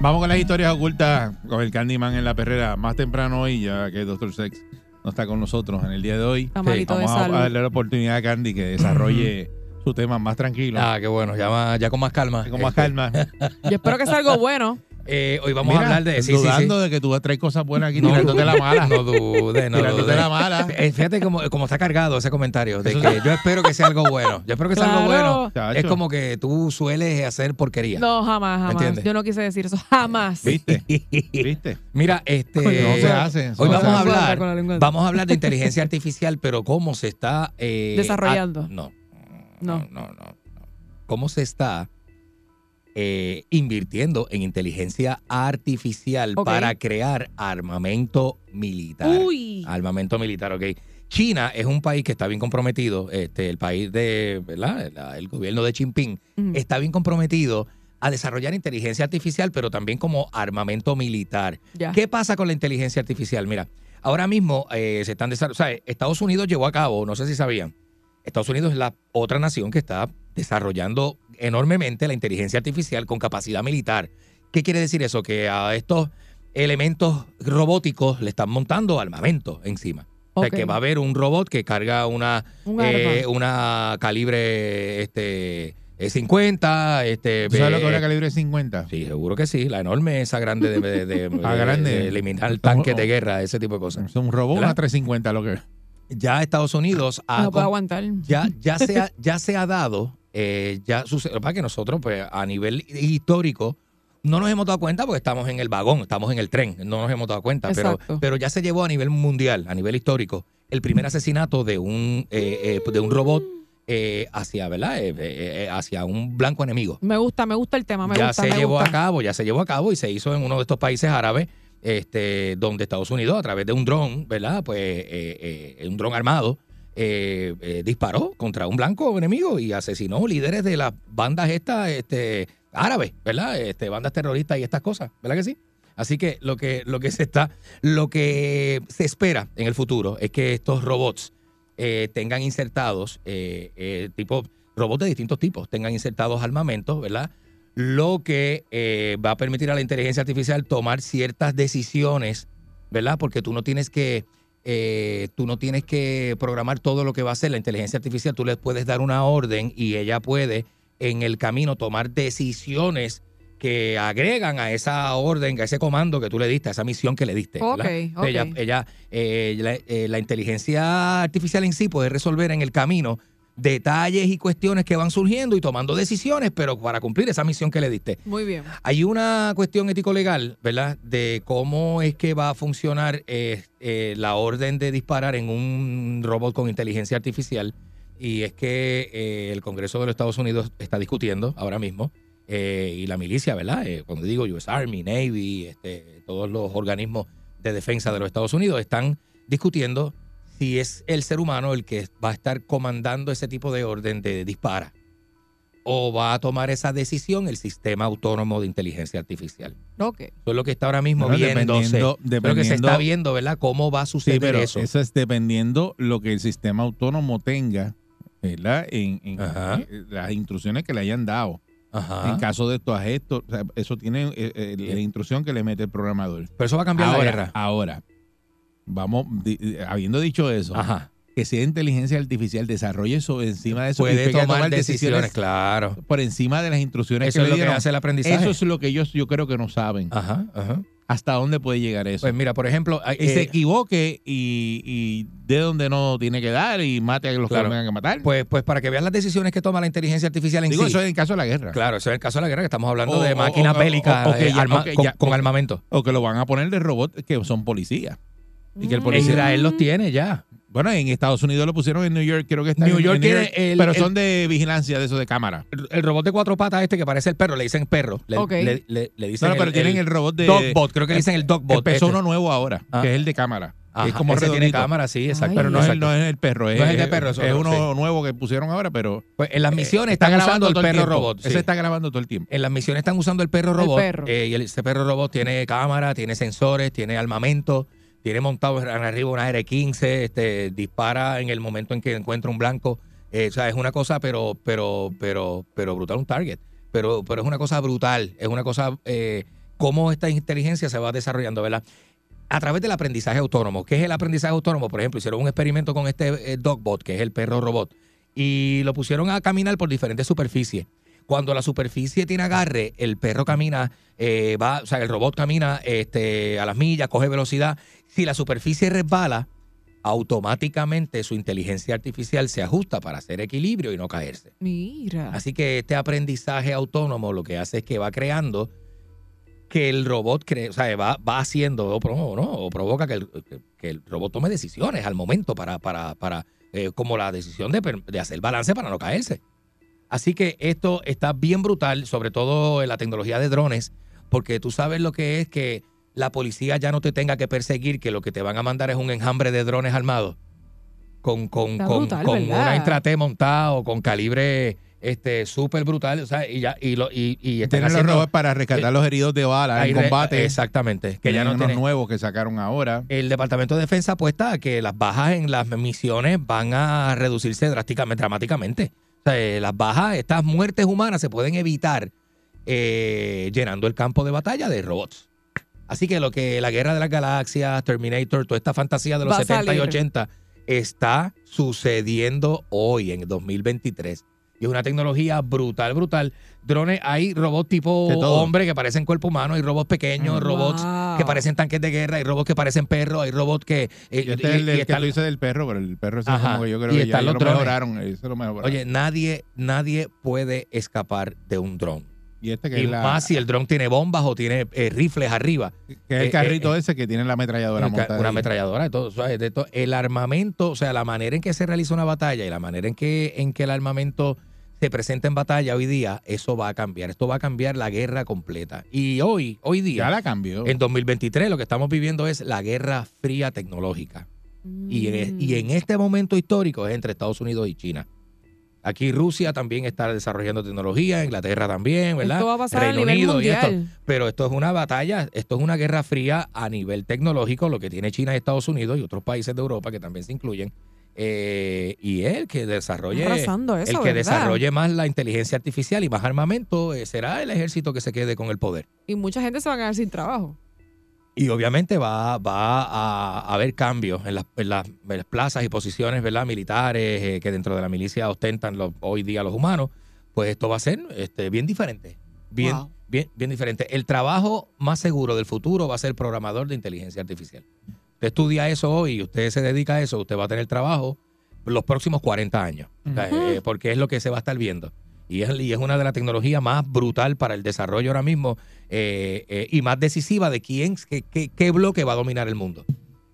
Vamos con las historias ocultas con el Candyman en la perrera más temprano hoy, ya que Dr. Sex no está con nosotros en el día de hoy. Vamos a- darle la oportunidad a Candy que desarrolle su tema más tranquilo, Ah, qué bueno, ya, más- ya con más calma. con más calma. Yo espero que sea algo bueno. Eh, hoy vamos Mira, a hablar de. Sí, sí, sí. dudando de que tú vas a traer cosas buenas aquí tirándote la mala. No dudes, no Tirándote dudes. la mala. Eh, fíjate cómo, cómo está cargado ese comentario. De Eso que yo espero que sea algo bueno. Yo espero que sea algo bueno. Chacho. Es como que tú sueles hacer porquería. No, jamás, jamás. entiendes? Yo no quise decir eso. Jamás. ¿Viste? [LAUGHS] ¿Viste? Mira, este. No se hace. Hoy no vamos se a hace. hablar vamos a hablar de inteligencia artificial, pero cómo se está eh, Desarrollando. a- no, No. no, no, no, no. Cómo se está eh, invirtiendo en inteligencia artificial para crear armamento militar. Uy. Armamento militar, ok. China es un país que está bien comprometido, este, el país de, ¿verdad? El gobierno de Jinping está bien comprometido a desarrollar inteligencia artificial, pero también como armamento militar. ¿Qué pasa con la inteligencia artificial? Mira, ahora mismo eh, se están desarrollando, o sea, Estados Unidos llevó a cabo, no sé si sabían, Estados Unidos es la otra nación que está desarrollando enormemente la inteligencia artificial con capacidad militar. ¿Qué quiere decir eso? Que a estos elementos robóticos le están montando armamento encima. O sea, que va a haber un robot que carga una, Un eh, una calibre este, eh, 50. Este, ¿Tú sabes lo que eh, es una calibre 50? Sí, seguro que sí. La enorme, esa grande de, de- de- [LAUGHS] Ah, de- grande. de eliminar tanques de guerra, ese tipo de cosas. Es un robot, ¿Verdad? una 350 lo que es. Ya Estados Unidos ha, No puedo com- aguantar. ya, [LAUGHS] ya, se ha, ya se ha dado, eh, ya sucede, para que nosotros, pues, a nivel histórico, no nos hemos dado cuenta porque estamos en el vagón, estamos en el tren, no nos hemos dado cuenta, pero, Exacto. pero ya se llevó a nivel mundial, a nivel histórico, el primer asesinato de un, eh, eh, de un robot eh, hacia, ¿verdad? Eh, eh, eh, hacia un blanco enemigo Me gusta, me gusta el tema, me ya gusta, se me llevó gusta. a cabo, ya se llevó a cabo y se hizo en uno de estos países árabes, este, donde Estados Unidos, a través de un dron, ¿verdad? Pues eh, eh, un dron armado, eh, disparó contra un blanco enemigo y asesinó líderes de las bandas estas este, árabes, ¿verdad? Este, bandas terroristas y estas cosas, ¿verdad que sí? Así que lo que, lo que se está, lo que se espera en el futuro es que estos robots tengan insertados, tipo, robots de distintos tipos, tengan insertados armamentos, ¿verdad? Lo que eh, va a permitir a la inteligencia artificial tomar ciertas decisiones, ¿verdad? Porque tú no tienes que, eh, tú no tienes que programar todo lo que va a hacer la inteligencia artificial, tú le puedes dar una orden y ella puede en el camino tomar decisiones que agregan a esa orden, a ese comando que tú le diste, a esa misión que le diste. ¿verdad? Ok, ok. Ella, ella, eh, la, eh, la inteligencia artificial en sí puede resolver en el camino detalles y cuestiones que van surgiendo y tomando decisiones, pero para cumplir esa misión que le diste. Muy bien. Hay una cuestión ético-legal, ¿verdad? De cómo es que va a funcionar eh, eh, la orden de disparar en un robot con inteligencia artificial. Y es que eh, el Congreso de los Estados Unidos está discutiendo ahora mismo, y la milicia, ¿verdad? Cuando digo US Army, Navy, este, todos los organismos de defensa de los Estados Unidos están discutiendo si es el ser humano el que va a estar comandando ese tipo de orden de dispara o va a tomar esa decisión el sistema autónomo de inteligencia artificial. Ok. Eso es lo que está ahora mismo Bueno, viéndose. dependiendo- Lo que se está viendo, ¿verdad? ¿Cómo va a Sí, suceder pero eso? eso. es dependiendo lo que el sistema autónomo tenga, ¿verdad? En, en- Ajá. en las instrucciones que le hayan dado. Ajá. En caso de esto a esto, o sea, eso tiene eh, eh, la instrucción que le mete el programador. Pero eso va a cambiar ahora, la guerra. Ahora, vamos, di- habiendo dicho eso, Ajá. que sea inteligencia artificial desarrolle eso encima de eso. Puede a tomar decisiones, claro. por encima de las instrucciones Eso que es le lo que hace el aprendizaje. Eso es lo que ellos yo creo que no saben. Ajá, ajá. ¿Hasta dónde puede llegar eso? Pues mira, por ejemplo, y se eh, equivoque y, y de donde no tiene que dar y mate a los Claro. que lo tengan que matar. pues, pues para que veas las decisiones que toma la inteligencia artificial en Digo, sí. eso es en caso de la guerra. Claro, eso es el caso de la guerra, que estamos hablando O- de máquinas bélicas eh, arma- con, con armamento. O que lo van a poner de robots que son policías. Y que el Mm. policía. Israel los tiene ya. Bueno, en Estados Unidos lo pusieron en New York, creo que está New en- York en tiene el- pero el- son de vigilancia de eso de cámara. El, el robot de cuatro patas este que parece el perro, le dicen perro. Le, Ok. le, le- le dicen No, no, pero tienen el robot de Dogbot, creo que le dicen el Dogbot. Empezó este. uno nuevo ahora, Ah. que es el de cámara. que es Ajá, como ese tiene cámara, sí, exacto. Pero no es, el, exacto. no es el perro, es, No es el de perro, es es uno nuevo que pusieron ahora, pero Pues en las misiones está están grabando el el perro tiempo. robot. sí. Ese está grabando todo el tiempo. En las misiones están usando el perro robot. perro. eh, y el- ese perro robot tiene cámara, tiene sensores, tiene armamento, tiene montado arriba una R15, este, dispara en el momento en que encuentra un blanco. Eh, o sea, es una cosa, pero, pero, pero, pero brutal, un target. Pero, pero es una cosa brutal. Es una cosa eh, cómo esta inteligencia se va desarrollando, ¿verdad? A través del aprendizaje autónomo. ¿Qué es el aprendizaje autónomo? Por ejemplo, hicieron un experimento con este eh, Dogbot, que es el perro robot, y lo pusieron a caminar por diferentes superficies. Cuando la superficie tiene agarre, el perro camina, eh, va, o sea, el robot camina este, a las millas, coge velocidad. Si la superficie resbala, automáticamente su inteligencia artificial se ajusta para hacer equilibrio y no caerse. Mira. Así que este aprendizaje autónomo lo que hace es que va creando que el robot cree, o sea, va, va haciendo o, ¿no? o provoca que el, que- el robot tome decisiones al momento para, para, para eh, como la decisión de hacer balance para no caerse. Así que esto está bien brutal, sobre todo en la tecnología de drones, porque tú sabes lo que es que la policía ya no te tenga que perseguir, que lo que te van a mandar es un enjambre de drones armados con, con, con, brutal, con ¿verdad? una intraté montado, con calibre este súper brutal, o sea, y ya, y lo, y, y están Tienen los haciendo- robots para rescatar los heridos de bala en re- combate. Exactamente, que ya Tienen no unos tiene. nuevos que sacaron ahora. El Departamento de Defensa apuesta a que las bajas en las misiones van a reducirse drásticamente, dramáticamente. O sea, eh, las bajas, estas muertes humanas se pueden evitar eh, llenando el campo de batalla de robots. Así que lo que la guerra de las galaxias, Terminator, toda esta fantasía de los Va a 70 y salir. 80 está sucediendo hoy en 2023. Y es una tecnología brutal, brutal. Drones, hay robots tipo De todo. hombre que parecen cuerpo humano, hay robots pequeños, Mm. robots Wow. que parecen tanques de guerra, hay robots que parecen perros, hay robots que... eh, Y este y- es el y que están- tú dices del perro, pero el perro Ajá. como que yo creo Y que están ya, ya los lo drones. mejoraron. Eso lo mejoraron. Oye, nadie, nadie puede escapar de un dron. Y este que Y es, la- más si el dron tiene bombas o tiene eh, rifles arriba. que es el eh, carrito eh, ese que tiene la ametralladora Una, montada una ahí. ametralladora, de todo. De todo. El armamento, o sea, la manera en que se realiza una batalla y la manera en que, en que el armamento se presenta en batalla hoy día, eso va a cambiar. Esto va a cambiar la guerra completa. Y hoy, hoy día, Ya la cambió. en 2023, lo que estamos viviendo es la guerra fría tecnológica. Y en, y en este momento histórico es entre Estados Unidos y China. Aquí Rusia también está desarrollando tecnología, Inglaterra también, ¿verdad? Esto va a pasar a Reino nivel Unido y esto. Pero esto es una batalla, esto es una guerra fría a nivel tecnológico, lo que tiene China y Estados Unidos y otros países de Europa que también se incluyen. Eh, y el que desarrolle, eso, el que ¿verdad? desarrolle más la inteligencia artificial y más armamento eh, será el ejército que se quede con el poder. Y mucha gente se va a quedar sin trabajo. Y obviamente va, va a, a haber cambios en las, en las- en las plazas y posiciones ¿verdad? militares eh, que dentro de la milicia ostentan los- hoy día los humanos. Pues esto va a ser este, bien diferente. Bien, Wow. bien, bien diferente. El trabajo más seguro del futuro va a ser programador de inteligencia artificial. Usted estudia eso hoy y usted se dedica a eso, usted va a tener trabajo los próximos 40 años. Eh, porque es lo que se va a estar viendo. Y es, y es una de las tecnologías más brutal para el desarrollo ahora mismo eh, eh, y más decisiva de quién, qué, qué- qué bloque va a dominar el mundo.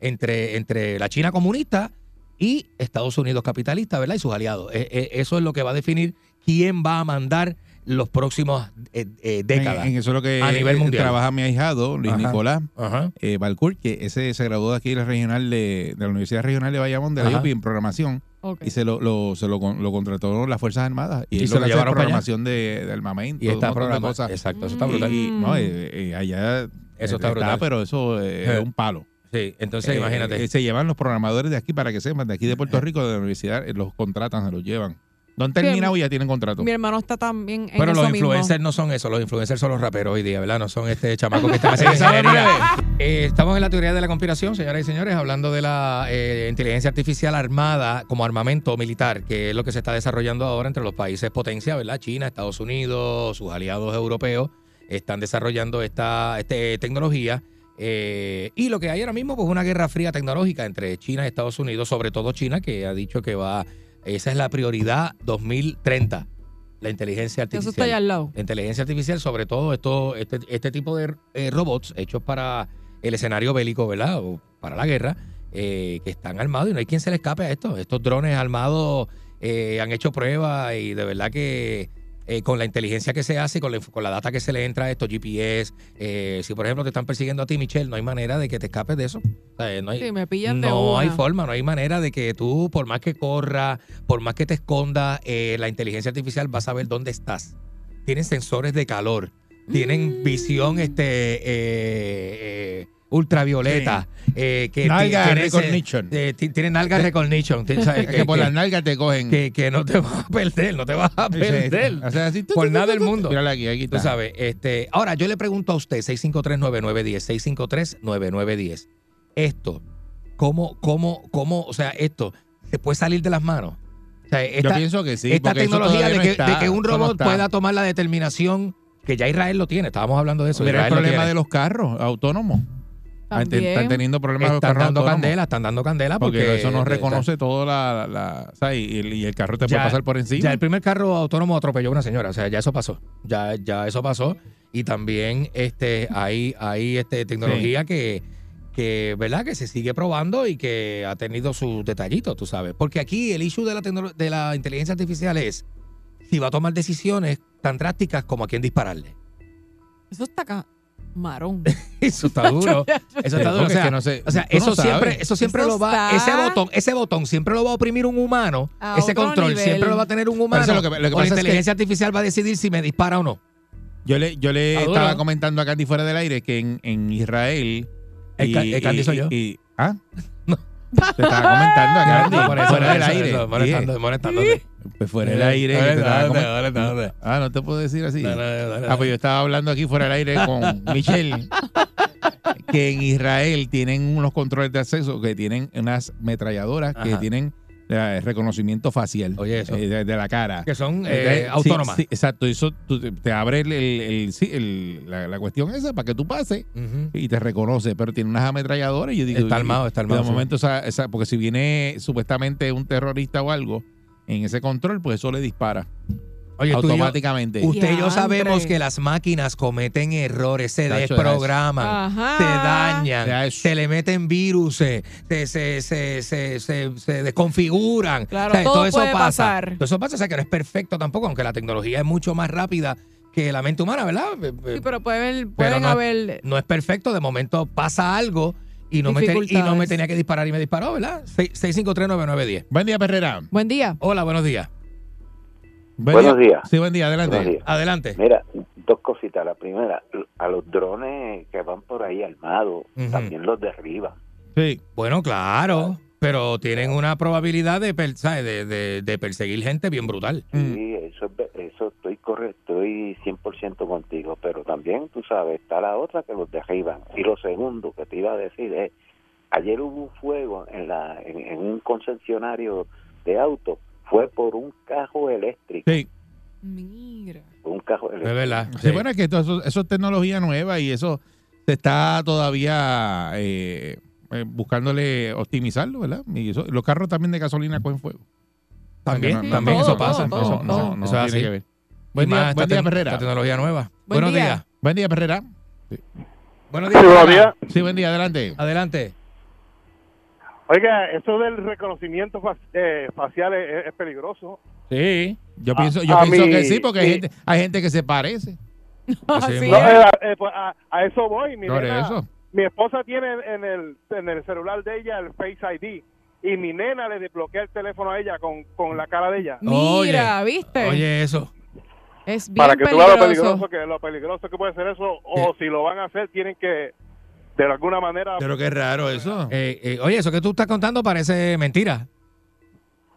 Entre, entre la China comunista y Estados Unidos capitalista, ¿verdad? Y sus aliados. Eh, eso es lo que va a definir quién va a mandar los próximos eh, eh, décadas. En, en eso es lo que A nivel mundial. trabaja mi ahijado, Luis Ajá. Nicolás Ajá. eh, que ese se graduó de aquí de la regional de, de la Universidad Regional de Bayamón, de la. UPI en programación, Ok. y se lo, lo, se lo, con- lo contrató las Fuerzas Armadas. Y, Y se lo llevaron para allá. programación de, de armamento, Y está un montón de programa. cosas. Exacto, eso está Mm. brutal. Y, no, eh, eh, allá Eso eh, está brutal. pero eso eh, Eh. es un palo. Sí, entonces Eh, imagínate. eh, se llevan los programadores de aquí para que sepan, de aquí de Puerto Rico, de la universidad, eh, los contratan, se los llevan. No han terminado y ya tienen contrato. Mi hermano está también en Pero eso los mismo. influencers no son eso, los influencers son los raperos hoy día, ¿verdad? No son este chamaco que está [LAUGHS] haciendo ingeniería. Eh, estamos en la teoría de la conspiración, señoras y señores, hablando de la eh, inteligencia artificial armada como armamento militar, que es lo que se está desarrollando ahora entre los países potencia, ¿verdad? China, Estados Unidos, sus aliados europeos están desarrollando esta este, tecnología. eh, y lo que hay ahora mismo, pues una guerra fría tecnológica entre China y Estados Unidos, sobre todo China, que ha dicho que va, esa es la prioridad 2030, la inteligencia artificial. Eso está allá al lado. La inteligencia artificial, sobre todo esto, este, este tipo de eh, robots hechos para el escenario bélico, ¿verdad? O para la guerra, eh, que están armados y no hay quien se le escape a esto. Estos drones armados eh, han hecho pruebas y de verdad que eh, con la inteligencia que se hace, con la, con la data que se le entra a estos GPS, eh, si por ejemplo te están persiguiendo a ti, Michelle, no hay manera de que te escapes de eso. O sea, no hay, Sí, me pillan de no hay forma, no hay manera de que tú, por más que corra, por más que te esconda, eh, la inteligencia artificial va a saber dónde estás. Tienen sensores de calor, tienen Mm. visión este, ultravioleta, eh, que Nalga tiene recognition. eh, ti- tiene nalga recognition, ti- ¿sabes? que, por las nalgas te cogen. que, que no te vas a perder, no te vas a perder. O sea, así, tu, Por nada del mundo. Mírala aquí, aquí Tú está. sabes, este, ahora yo le pregunto a usted, 653-9910, 653-9910, esto, ¿cómo, cómo, cómo, o sea, esto, se puede salir de las manos? O sea, Yo pienso que sí. esta tecnología de que, no de está, que un no robot pueda tomar la determinación, que ya Israel lo tiene, estábamos hablando de eso. Mira el problema tiene. de los carros autónomos. Ah, También. Están teniendo problemas los Están dando autónomos. candela, están dando candela porque, Porque eso no reconoce toda la... la- ¿sabes? Y, el, y el carro te Ya- puede pasar por encima. Ya el primer carro autónomo atropelló a una señora, o sea, ya eso pasó. Ya, ya eso pasó. Y también este, hay, hay este, tecnología que, que, ¿verdad? Que se sigue probando y que ha tenido sus detallitos, tú sabes. Porque aquí el issue de la, de la inteligencia artificial es si va a tomar decisiones tan drásticas como a quién dispararle. Eso está acá. Marón. [LAUGHS] Eso está duro. Eso está duro. O sea, que no sé, o sea, no eso siempre, eso siempre Eso lo va, ese botón, ese botón siempre lo va a oprimir un humano. A ese control nivel. siempre lo va a tener un humano. eso es lo que- lo que o la es que- inteligencia artificial va a decidir si me dispara o no. Yo le, yo le estaba comentando a Candy fuera del aire que en, en Israel. El Ca- el Candy soy yo. y- ¿Ah? Te estaba comentando a Candy Por eso, fuera del aire. eso, molestando- molestándote. Pues fuera del aire. que te estaba. Ah, no te puedo decir así. Ah, pues yo estaba hablando aquí fuera del aire con [LAUGHS] Michelle, que en Israel tienen unos controles de acceso que tienen unas metralladoras que Ajá. tienen eh, reconocimiento facial Oye, eso. eh, de, de la cara. Que son Eh, eh, sí, autónomas. sí, exacto, eso tú- te- abre el, el- la, la cuestión esa para que tú pases y te reconoce, pero tiene unas ametralladoras y yo digo... Está armado, está armado, De sí. momento, esa, esa- porque si viene supuestamente un terrorista o algo en ese control, pues eso le dispara Oye, y yo- automáticamente. Usted y yo sabemos que las máquinas cometen errores, se Tacho, desprograman, se dañan, eso. se le meten virus, se, se, se, se, se, se- se desconfiguran. Claro, todo puede pasar. Todo eso pasa, o sea que no es perfecto tampoco, aunque la tecnología es mucho más rápida que la mente humana, ¿verdad? Sí, pero pueden, Pero pueden no es- haber. no es perfecto, de momento pasa algo y no, me, ten- y no me tenía que disparar y me disparó, ¿verdad? 6539910. Buen día, Perrera. Buen día. Hola, buenos días. Buen Buenos días. Sí, buen día, adelante. Días. Adelante. Mira, dos cositas. La primera, a los drones que van por ahí armados, también los derriban. Sí. Bueno, claro, pero tienen una probabilidad de, de, de- de perseguir gente bien brutal. Mm. Sí, eso, es ve- eso estoy correcto, estoy 100% contigo. Pero también, tú sabes, está la otra que los derriban. Y lo segundo que te iba a decir es, ayer hubo un fuego en, la, en, en un concesionario de autos, fue por un cajo eléctrico. Sí. Mira. por Un cajo Es eléctrico. verdad. Sí, bueno, es que todo eso, eso es tecnología nueva y eso se está todavía eh, eh, buscándole optimizarlo, ¿verdad? Y eso- los carros también de gasolina cogen fuego. También, No, también no, eso pasa. no, eso, no, no, no eso es tiene que ver. Buen día, buen día, Perrera. esta tecnología nueva. Buen buenos día. días. Buen día, Perrera. Buenos Sí, buenos días. Sí, buen día, adelante. Adelante. Oiga, eso del reconocimiento fa- eh, facial es, es peligroso. Sí. Yo A- pienso, yo a pienso mí- que sí, porque hay sí. gente, hay gente que se parece. [LAUGHS] Así Sí, No, mismo. ¿eh? eh, pues, a, a eso voy. Mi, nena- eso. mi esposa tiene en el, en el celular de ella el Face ID y mi nena le desbloquea el teléfono a ella con, con la cara de ella. Mira, Oye, ¿viste? Oye, eso. es bien Para que tú veas lo peligroso. peligroso que lo peligroso que puede ser eso o si lo van a hacer tienen que de alguna manera Pero qué raro eso. Eh, eh, oye, eso que tú estás contando parece mentira.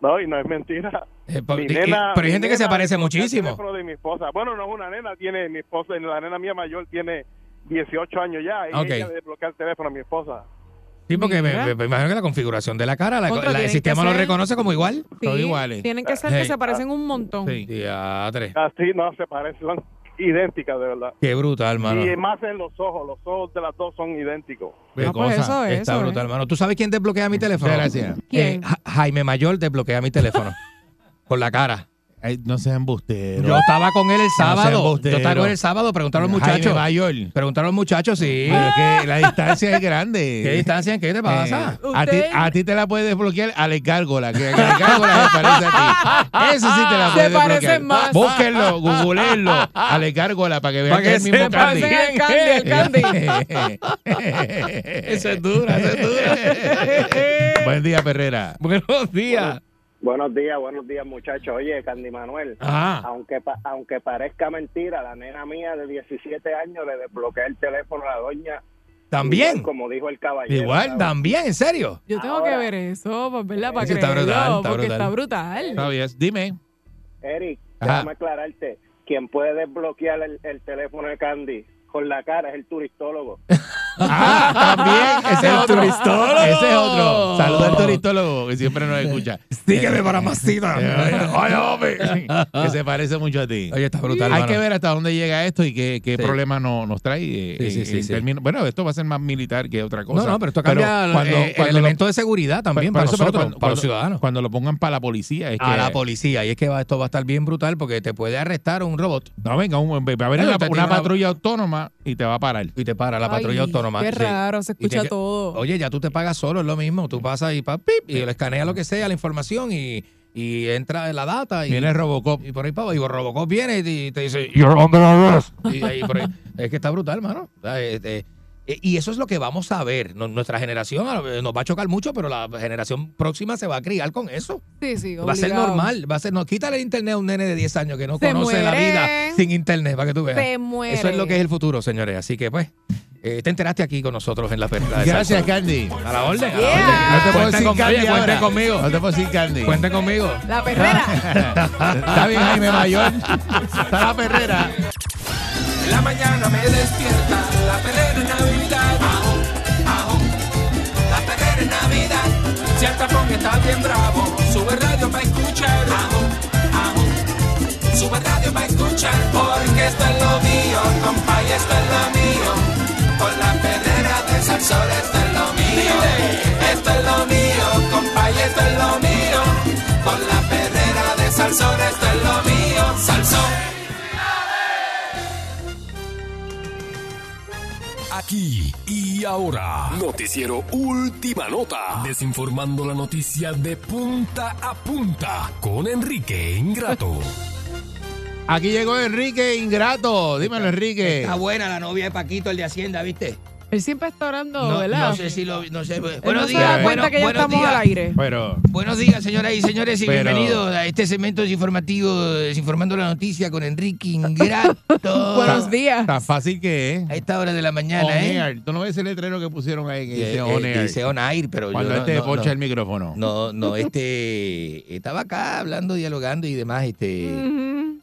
no y no es mentira. Eh, por- Mi y- nena- pero hay mi gente que se parece muchísimo. teléfono de mi esposa. Bueno, no es una nena, tiene mi esposa, la nena mía mayor tiene 18 años ya y Ok. ella desbloquea el teléfono a mi esposa. Sí, porque me, Mira. me- me imagino que la configuración de la cara, la- el sistema que lo ser- reconoce como igual. Sí, Son iguales. Tienen que ser que se parecen un montón. Sí. Diatre. Así no se parecen, idénticas de verdad. Qué brutal, hermano. Y más en los ojos, los ojos de las dos son idénticos. Qué Ah, pues cosa. eso es, Está eso brutal, es. hermano. ¿Tú sabes quién desbloquea mi teléfono? Gracias. ¿Quién? Eh, Ja- Jaime Mayor desbloquea mi teléfono. [LAUGHS] con la cara. Ay, no seas embustero. Yo estaba con él el sábado. Yo estaba con él el sábado. Preguntaron a los muchachos. Jaime. Preguntaron a los muchachos, sí. Pero es que la distancia es grande. [LAUGHS] ¿Qué distancia? ¿Qué te pasa? Eh, a, ti, Usted- a ti te la puedes desbloquear a la Gárgola, que la Gárgola se parece a ti. [LAUGHS] Eso sí te la Se puedes desbloquear. más. Búsquenlo, googleenlo, a la Gárgola para que vean Para que que es el mismo Candy. Al Candy, al Candy. [LAUGHS] Eso es dura, eso es dura. Buen día, Perrera. Buenos días. Buenos días, buenos días muchachos. Oye, Candy Manuel, Ajá. aunque pa- aunque parezca mentira, la nena mía de 17 años le desbloquea el teléfono a la doña También. Igual, como dijo el caballero. Igual, ¿sabes? también, en serio. Yo tengo Ahora- que ver eso, pues, ¿verdad? Para está brutal, está porque brutal. está brutal. Está bien. Dime. Eric, Ajá. déjame aclararte. Quien puede desbloquear el, el teléfono de Candy con la cara es el turistólogo. [LAUGHS] Ah, también. [LAUGHS] Ese es El otro. turistólogo. Ese es otro. Saluda al turistólogo que siempre nos escucha. Sígueme para más citas. Ay, hombre. Que se parece mucho a ti. Oye, está brutal, Hay mano. que ver hasta dónde llega esto y qué, qué Sí. problema no- nos trae. eh, Sí, sí, en- sí, en sí. términos- bueno, esto va a ser más militar que otra cosa. No, no, pero esto cambia cuando- eh, el cuando lo- elemento de seguridad también para pero nosotros, cuando- para los ciudadanos. Cuando lo pongan para la policía. Es a que- la policía. Y es que va- esto va a estar bien brutal porque te puede arrestar un robot No, venga, un- va a haber Bueno, una, una patrulla autónoma y te va a parar. y te para la Ay, patrulla autónoma. Qué Sí. raro, se escucha que- todo. Oye, ya tú te pagas solo, es lo mismo. Tú pasas y pa, pip, y le escanea lo que sea, la información y, y entra en la data. Y, Viene Robocop. y por ahí para. Y Robocop viene y te dice, You're under arrest. Y ahí por ahí. Es que está brutal, mano. O sea, este, eh, Y eso es lo que vamos a ver. Nuestra generación eh, nos va a chocar mucho, pero la generación próxima se va a criar con eso. Sí, sí, Va a ser obligado. normal. Va a ser, no, quítale el internet a un nene de 10 años que no Se conoce la vida sin internet, para que tú veas. Se muere. Eso es lo que es el futuro, señores. Así que, pues, eh, te enteraste aquí con nosotros en la perla. Gracias. Candy. A la orden. a la Yeah. orden. No te puedo decir Candy oye, cuenten ahora. conmigo. No te puedo decir Candy. Cuenten conmigo. La perrera. [LAUGHS] Está bien, Jaime Mayor. [LAUGHS] Está la perrera. En la mañana me despierta la perrera en Navidad. Ajo, ajo, la perrera en Navidad. Si el tapón está bien bravo, sube radio para escuchar. Ajo, ajo, sube radio para escuchar. Porque esto es lo mío, compa, y esto es lo mío. Con la perrera de Salsor, esto es lo mío. Esto es lo mío, compa, y esto es lo mío. Con la perrera de Salsor, esto es lo mío. Salsor. Aquí y ahora, noticiero Última Nota, desinformando la noticia de punta a punta con Enrique Ingrato. [LAUGHS] Aquí llegó Enrique Ingrato. Dímelo, Enrique. Está buena la novia de Paquito, el de Hacienda, ¿viste? Él siempre está orando, No, ¿verdad? no sé si lo no sé. Buenos no se días, da bueno, cuenta que ya buenos estamos días. al aire. Pero, Buenos días, señoras y señores, y Pero- bienvenidos a este segmento desinformativo, desinformando la noticia con Enrique Ingrato. [LAUGHS] Buenos días. tan fácil que es. A esta hora de la On mañana, ¿eh? air. Tú no ves el letrero que pusieron ahí que dice eh, on air. dice on air, pero Cuando yo este no, el micrófono. no, no, este estaba acá hablando, dialogando y demás, este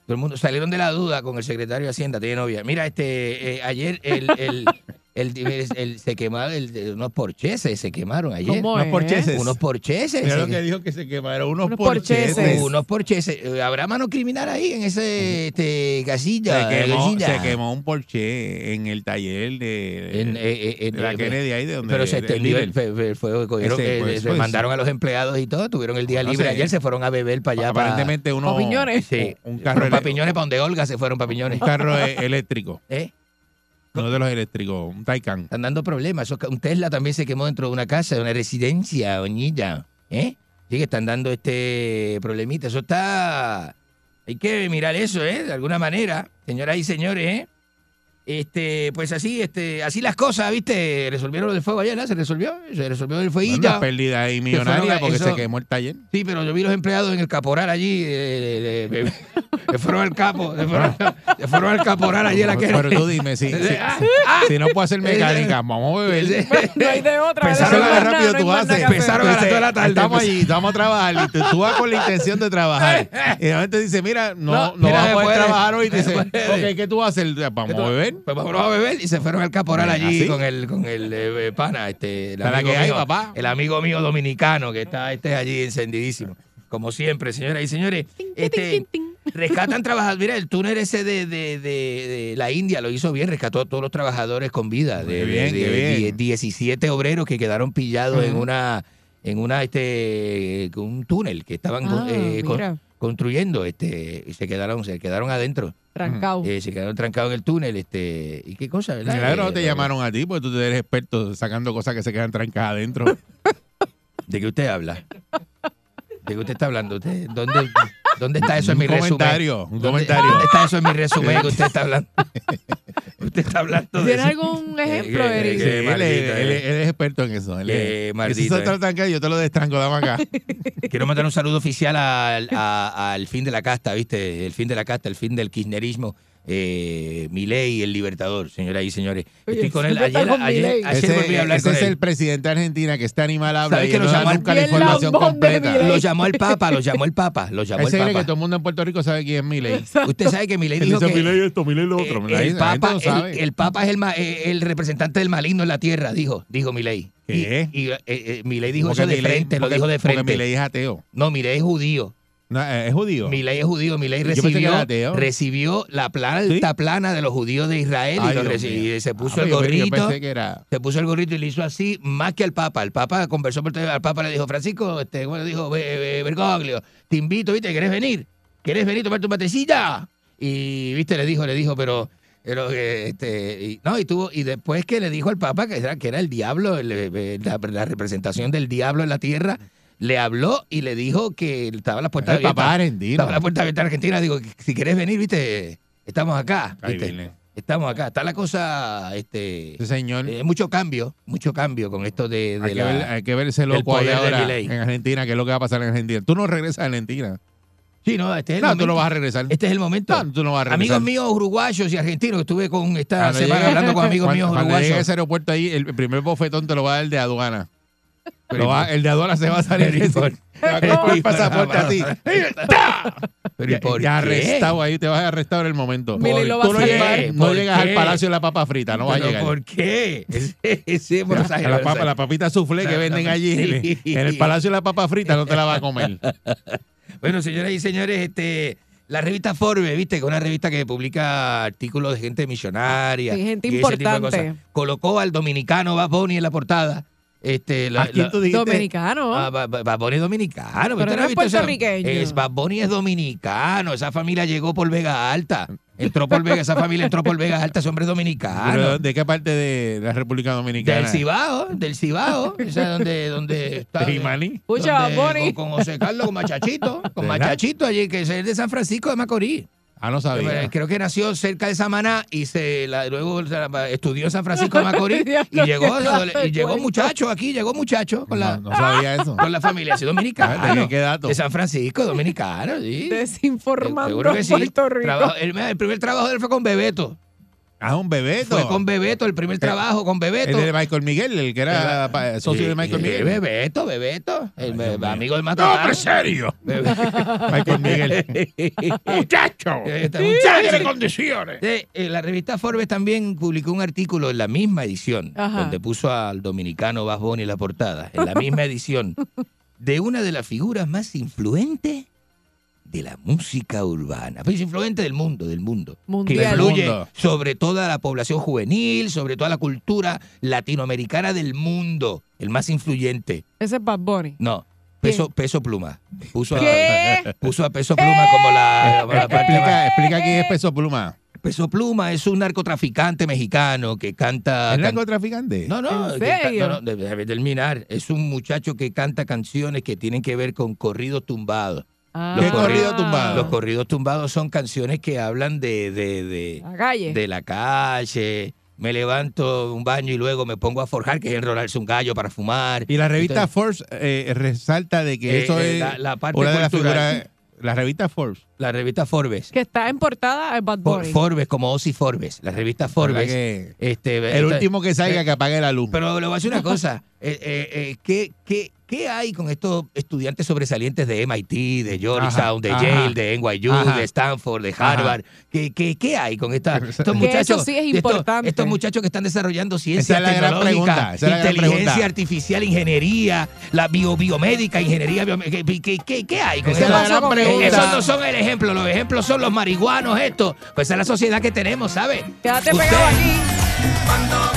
todo el mundo salieron de la duda con el secretario de Hacienda, tiene novia. Mira, este eh, ayer el, el, [LAUGHS] el, el- el- se quemaron el- unos porcheses, se quemaron ayer. ¿Cómo Unos es? porcheses. Unos porcheses. Se- lo que dijo que se quemaron unos, Unos porcheses. porcheses. unos porcheses. Eh, ¿Habrá mano criminal ahí en ese este, casilla? Se quemó, se un porche en el taller de, En, eh, eh, en- de la Kennedy ahí de donde Pero se extendió el fue, fue- fue- cogieron Ese, que pues, se pues, mandaron a los empleados y todo, tuvieron el día No libre sé. ayer, se fueron a beber para allá. Aparentemente uno, Opiniones. Sí, un carro, para ele- Piñones, para donde Olga se fueron para Piñones. un carro [LAUGHS] e- eléctrico. ¿Eh? Uno de los eléctricos, un Taycan. Están dando problemas. Un Tesla también se quemó dentro de una casa, de una residencia, oñilla. ¿Eh? Sí que están dando este problemita. Eso está... Hay que mirar eso, ¿eh? De alguna manera, señoras y señores, ¿eh? Este, pues así, este, así las cosas, ¿viste? Resolvieron lo del fuego ayer, ¿no? Se resolvió, se resolvió el fueguillo. Una pérdida ahí millonaria a- porque eso- se quemó el taller. Sí, pero yo vi los empleados en el caporal allí, eh, eh, eh, se fueron al capo, se fueron, se fueron al caporal allí a la que Pero tú dime, si, [LAUGHS] si, si no puedo hacer mecánica, vamos a beber. [LAUGHS] No hay de otra. Es lo No rápido tú no más haces. Empezaron a las Dice, dos de la tarde. Estamos allí, vamos a trabajar. Y tú, tú vas con la intención de trabajar. [LAUGHS] Y de repente dice, mira, no, No, mira, vas a poder puede, trabajar hoy. me Dice, puede. ok, ¿qué tú vas a hacer? Vamos a beber. Pues vamos a beber y se fueron al caporal allí ¿Así? con el con el eh, pana, este, el Para amigo que hay, mío, papá. el amigo mío dominicano que está este allí encendidísimo. Como siempre, señoras y señores, este, rescatan [LAUGHS] trabajadores. Mira, el túnel ese de, de- de- de la India lo hizo bien, rescató a todos los trabajadores con vida. De, bien, de- qué de bien. 17 obreros que quedaron pillados en una en una este un túnel que estaban Ah, eh, con- construyendo este y se quedaron se quedaron adentro trancado. eh, se quedaron trancados en el túnel este y qué cosa ¿verdad? No Eh, te llamaron a ti porque tú eres experto sacando cosas que se quedan trancadas adentro. ¿De qué usted habla? ¿De qué usted está hablando? ¿Usted, ¿dónde, ¿Dónde está eso en Un mi resumen? comentario, un ¿Dónde- comentario. ¿Dónde está eso en mi resumen que usted está hablando? [LAUGHS] usted está hablando de ¿Tienes eso. algún ejemplo, que- Eric? Sí, él, es, eh. él es experto en eso. Él Qué es, maldito, si se eh. trata de yo te lo destranco, dame acá. [LAUGHS] Quiero mandar un saludo oficial al, a- al fin de la casta, ¿viste? El fin de la casta, el fin del kirchnerismo. Eh, Milei, el libertador, señoras y señores. Oye, Estoy con él. está Ayer, con ayer, Milei. ayer volví a hablar ese con es él. el presidente de Argentina que este animal habla ¿Sabes y que no lo llamó el- nunca la información completa. [LAUGHS] Lo llamó el Papa, lo llamó el Papa, lo llamó Ese el cree que Papa. todo el mundo en Puerto Rico sabe quién es Milei. Usted sabe que Milei dijo dice que Milei esto, Milei lo otro. eh, el, Papa, lo el, sabe. el Papa es el, ma- eh, el representante del maligno en la tierra, dijo, dijo Milei. ¿Qué? Y, y, eh, eh, Milei dijo Porque eso de frente, lo porque- dijo de Porque frente. Milei es ateo. No, Milei es judío. No, eh, es judío. Milei es judío. Milei recibió, recibió la planta plana de los judíos de Israel y, Ay, Dios se puso Ah, el gorrito. era- Se puso el gorrito y le hizo así, más que al Papa. El Papa conversó por al Papa le dijo, Francisco, este, bueno, dijo, "Ve- ve- Bergoglio, te invito, ¿viste? ¿Quieres venir? ¿Quieres venir a tomar tu matecilla? Y, ¿viste? Le dijo, le dijo, pero... Pero, este, y, no, y tuvo, y después que le dijo al Papa que era, que era el diablo, el, la, la representación del diablo en la tierra, le habló y le dijo que estaba la puerta abierta. papá. Estaba la puerta abierta en Argentina. Digo, si querés venir, viste, estamos acá. ¿viste? Estamos acá. Está la cosa, este, Ese señor. eh, mucho cambio, mucho cambio con esto de, de hay, que la- ver, hay que ver ese del loco ahí ahora en Argentina, qué es lo que va a pasar en Argentina. Tú no regresas a Argentina. Sí, no, este es el No, momento. tú no vas a regresar. Este es el momento. No, tú no vas a regresar. Amigos míos uruguayos y argentinos, estuve con esta Cuando semana llegue- hablando con [LAUGHS] amigos cuando- míos Cuando llegue a uruguayos. ese aeropuerto ahí, el primer bofetón te lo va a dar el de aduana. Pero Lo va- ¿y por- el de aduana se va a salir. Pero ¿y por- Te [LAUGHS] va a coger con el pasaporte así. [LAUGHS] Pero ¿y Ya, por ya qué? arrestado ahí, te vas a arrestar en el momento. Lo va Tú no salvar. llegas, no ¿Por llegas qué? al Palacio de la Papa Frita, no vas a ¿Pero llegar. ¿Por qué? Ese, [LAUGHS] ese es Buenos A la, papa, la papita soufflé que venden allí en el- Sí. en el Palacio de la Papa Frita no te la va a comer. Bueno, señoras y señores, este, la revista Forbes, viste, que es una revista que publica artículos de gente millonaria. Sí, gente y ese tipo de cosas. Colocó al dominicano Bad Bunny en la portada. Este, la- ¿A quién la- tú dijiste? Dominicano. Ah, Ba- Ba- Bad Bunny es dominicano. Pero ¿Usted no no ha es puertorriqueño. Es, Bad Bunny es dominicano. Esa familia llegó por Vega Alta. Entró por Vega, esa familia entró por Vega Alta, ese hombre es dominicano. Pero, ¿De qué parte de la República Dominicana? Del Cibao, del Cibao, o sea, donde, donde [LAUGHS] está. ¿De donde-. Con, con José Carlos, con Machachito, con ¿Verdad? Machachito allí, que es de San Francisco de Macorís. Ah, no sabía. Eh, Creo que nació cerca de Samaná y se la- luego la- estudió en San Francisco de Macorís [LAUGHS] y llegó, y llegó muchacho aquí, llegó muchacho con la, No, no sabía eso. con la familia, así dominicano. ¿De qué- qué dato? De San Francisco, dominicano, sí. Desinformando Seguro que sí. Puerto Rico. Trabajo- el, el primer trabajo de él fue con Bebeto. Ah, un bebeto. Fue con Bebeto, el primer trabajo con Bebeto. El de Michael Miguel, el que era pa- socio de Michael Eh, Miguel. Bebeto, Bebeto, el be- amigo del No, Matatán. pero serio. [LAUGHS] Michael Miguel. [LAUGHS] Muchacho. Este Tiene condiciones. Sí, eh, la revista Forbes también publicó un artículo en la misma edición, Ajá. donde puso al dominicano Bad Bunny en la portada, en la misma [LAUGHS] edición, de una de las figuras más influentes de la música urbana. Pues influente del mundo, del mundo. Mundial. Que influye sobre toda la población juvenil, sobre toda la cultura latinoamericana del mundo. El más influyente. Ese es Bad Bunny. No, peso, peso pluma. Puso a, ¿Qué? puso a peso pluma como la, como la Explica, explica quién es Peso Pluma. Peso Pluma es un narcotraficante mexicano que canta. ¿Es can- narcotraficante? No, no, ¿En serio? no, no, debe- debe terminar. Es un muchacho que canta canciones que tienen que ver con corridos tumbados. Ah. ¿Qué corrido tumbado? Los corridos tumbados son canciones que hablan de, de, de, La calle. de la calle. Me levanto un baño y luego me pongo a forjar, que es enrolarse un gallo para fumar. Y la revista Entonces, Forbes eh, resalta de que Eh, eso eh, es la- la parte una de las figuras. La revista Forbes. la revista Forbes. que está en portada Bad Bunny. Forbes, como Ozzy Forbes. La revista Forbes. ¿Verdad que Este, el esta- último que salga que apague la luz. Pero le voy a decir una cosa. [LAUGHS] eh, eh, eh, ¿qué, qué, qué hay con estos estudiantes sobresalientes de MIT, de Georgetown, de Ajá, Yale, ajá. de NYU, Ajá. de Stanford, de Harvard? ¿Qué, qué, qué hay con esta, estos Que muchachos? eso sí es estos- importante. Estos, muchachos que están desarrollando ciencia es tecnológica, pregunta, esa es la gran inteligencia artificial, ingeniería, la bio, biomédica, ingeniería biomédica. ¿Qué, qué, qué- qué hay con Esa es la. Esos no son el ejemplo, los ejemplos son los marihuanos estos. Pues esa es la sociedad que tenemos, ¿sabe? Quédate Usted- pegado aquí.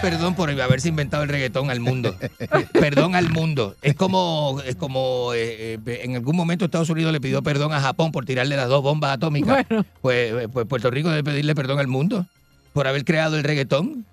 Pedir perdón por haberse inventado el reggaetón al mundo. perdón al mundo. Es como, es como eh, eh, en algún momento Estados Unidos le pidió perdón a Japón por tirarle las dos bombas atómicas. Pues, eh, pues Puerto Rico debe pedirle perdón al mundo por haber creado el reggaetón.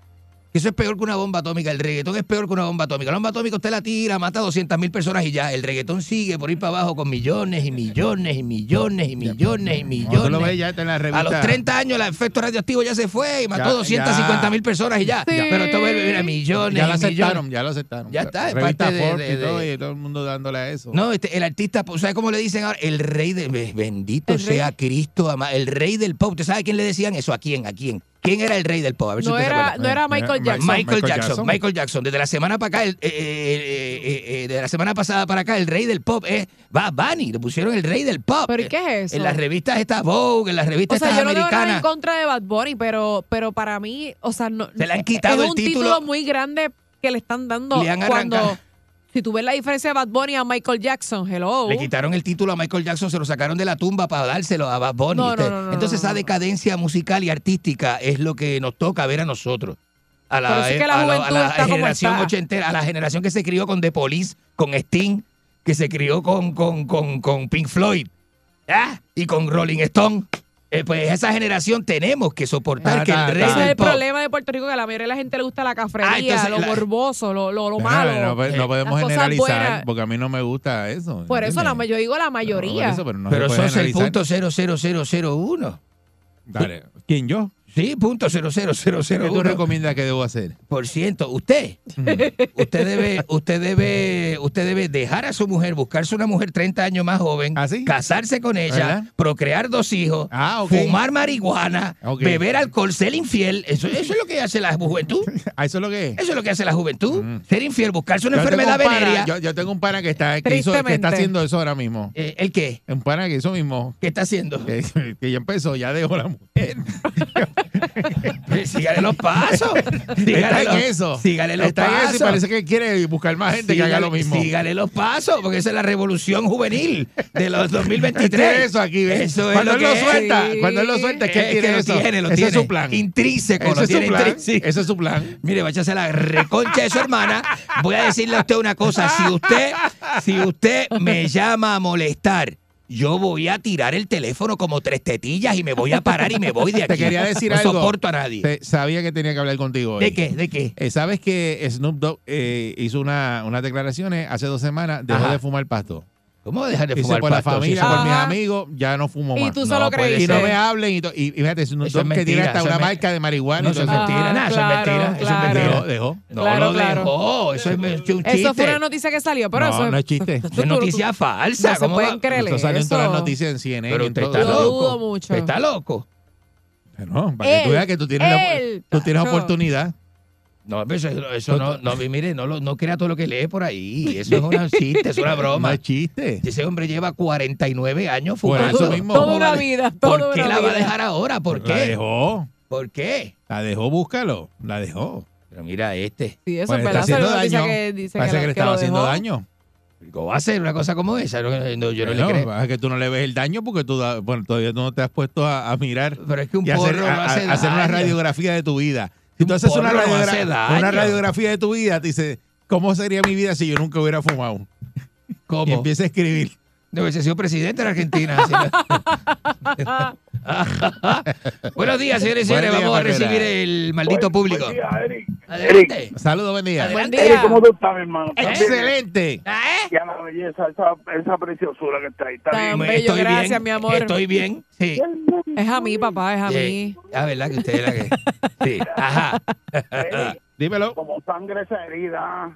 Eso es peor que una bomba atómica. El reggaetón es peor que una bomba atómica. La bomba atómica usted la tira, mata a 200 mil personas y ya. El reggaetón sigue por ir para abajo con millones y millones y millones y millones y millones. tú lo ves ya está en la A revista. los 30 años el efecto radioactivo ya se fue y mató Ya, 250 mil personas y ya. Sí. Pero esto vuelve mira, millones ya lo y aceptaron, millones. ya lo aceptaron. Ya está, es parte de- de- y todo, de- y todo el mundo dándole a eso. No, este, el artista, ¿sabe cómo le dicen ahora? El rey de. be- Bendito El rey. sea Cristo, ama- el rey del pop. ¿Usted sabe a quién le decían eso? ¿A quién? ¿A quién? ¿Quién era el rey del pop? A ver si No usted se era, no era Michael Ma- Jackson. Michael, Michael Jackson, Jackson. Michael Jackson. Desde la semana para acá, el- eh, eh, eh, eh, de la semana pasada para acá, el rey del pop es Bad Bunny. Le pusieron el rey del pop. ¿Pero y qué es eso? En las revistas estas Vogue, en las O revistas sea, estas yo no tengo nada en americanas. contra de Bad Bunny, pero, pero para mí, o sea, no. Se le han quitado es el un título. muy grande que le están dando Le han cuando. Si tú ves la diferencia de Bad Bunny a Michael Jackson, hello. Le quitaron el título a Michael Jackson, se lo sacaron de la tumba para dárselo a Bad Bunny. No, no, Este, no, Entonces esa decadencia musical y artística es lo que nos toca ver a nosotros. A la, es que la a la- a la generación ochentera, a la generación que se crió con The Police, con Sting, que se crió con, con, con, con Pink Floyd ¿ah? y con Rolling Stone. Eh, pues esa generación tenemos que soportar Ta, que el rey Ese es el pop problema de Puerto Rico, que a la mayoría de la gente le gusta la cafrería, Ah, entonces lo la- morboso, lo, lo, malo. no, no, no podemos generalizar buenas. porque a mí no me gusta eso. Por eso yo digo la mayoría. eso, pero no Pero sos el generalizar. punto 00001. Dale. ¿Quién yo? Sí, punto ¿Qué tú 00001. recomiendas que debo hacer? Por ciento. Usted, usted debe, usted debe, usted debe dejar a su mujer, buscarse una mujer 30 años más joven, ¿Ah, sí? casarse con ella, ¿Verdad? procrear dos hijos, Ah, fumar marihuana, beber alcohol, ser infiel. Eso, eso es lo que hace la juventud. [LAUGHS] ¿A eso es lo que es? Eso es lo que hace la juventud. Mm. Ser infiel, buscarse una Yo enfermedad un venérea. yo, yo tengo un pana que está, que, hizo- que está haciendo eso ahora mismo. Eh, ¿El qué? Un pana que hizo mismo. ¿Qué está haciendo? [LAUGHS] Que, que ya empezó, ya dejó la mujer. [LAUGHS] [LAUGHS] Sígale los pasos. Sígale Está en eso. Sígale los Está en pasos. eso y parece que quiere buscar más gente que haga lo mismo. Sígale los pasos, porque esa es la revolución juvenil de los Él 2023. tiene eso aquí, ¿ves? Eso es cuando lo él lo suelta, Sí. cuando él lo suelta, es que él tiene que lo eso. tiene, lo Ese tiene. es su plan. Intrínseco, Ese lo es su plan. intrínseco. Ese es su plan. Mire, vaya a la reconcha de su hermana. Voy a decirle a usted una cosa. Si usted, si usted me llama a molestar, yo voy a tirar el teléfono como tres tetillas y me voy a parar y me voy de [LAUGHS] aquí. Te quería decir no algo. soporto a nadie. Te- sabía que tenía que hablar contigo hoy. ¿De qué? ¿De qué? Eh, ¿Sabes que Snoop Dogg eh, hizo una, unas declaraciones hace dos semanas? Dejó Ajá. de fumar pasto. ¿Cómo dejar de Dice, fumar por la pasto? familia, Si eso- por mis Ajá. amigos, ya no fumo Y más. tú solo No puede Y creíste. no me hablen. Y, to- y, y fíjate, Snoop Eso es Dogg que tiene mentira, hasta eso una es me- marca de marihuana. No, y eso es eso. mentira, Ajá, nada, eso es claro, mentira. Eso es claro. mentira. Dejó, dejó. No Claro, lo claro. dejó. Eso es un chiste. Eso fue una noticia que salió, pero No, eso no es chiste. Eso [LAUGHS] Es tú- noticia tú- falsa. No se ¿Cómo pueden va? creer Esto salió en todas las eso. noticias en CNN. Pero en usted todo. está Lo loco. dudo mucho. Usted está loco. No, para que tú Él, veas que tú tienes, la, él, tú tienes Tacho. oportunidad. No, pero eso, eso no, no, mire, no, lo- no crea todo lo que lee por ahí. [LAUGHS] Eso es una chiste, es una No broma. es chiste. Ese hombre lleva 49 años Por fumando. eso mismo. Toda ¿Cómo una vida, ¿Por qué una la va a vida. dejar ahora? ¿Por La qué? dejó. ¿Por qué? La dejó, búscalo. La dejó. Pero mira este. Sí, eso Pues es está verdad. haciendo daño. que dice Parece que, le estaba haciendo dejó. daño. ¿Cómo va a ser una cosa como esa? No, no, yo no Bueno, le creo. Es que tú no le ves el daño porque tú bueno, todavía no te has puesto a, a mirar Pero es que un y hacer, porro a- no a- hace hacer una daño. radiografía de tu vida. Tú haces una, radiogra- radiografía de tu vida, te dice, ¿cómo sería mi vida si yo nunca hubiera fumado? Y ¿Cómo? empieza a escribir. No hubiese sido presidente de la Argentina. [LAUGHS] [LAUGHS] Buenos días, señores y señores. Buen día, Vamos a recibir el maldito público. Buen día, Eric. Adelante. Saludos, buen día. Buen día. ¿Cómo tú estás, mi hermano? ¿Estás bien? Excelente. ¿Ah, eh? Ya la belleza, esa, esa preciosura que está ahí. ¿Está Tan bien? Bello, gracias, mi amor. Estoy bien. Sí. Es a mí, papá, es a Sí. mí. Ah, ¿verdad que usted es la que.? Sí. Ajá. Eric, [LAUGHS] Dímelo. como sangre esa herida.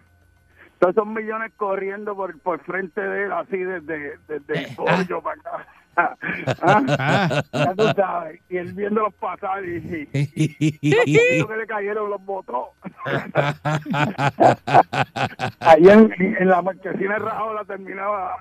Todos esos millones corriendo por, por frente de él, así desde, desde el pollo para acá. Ah, Ah, ya tú sabes. Y él viéndolos pasar y, y, y los que le cayeron los botó. Ahí en, en la marquesina de Rajola terminaba.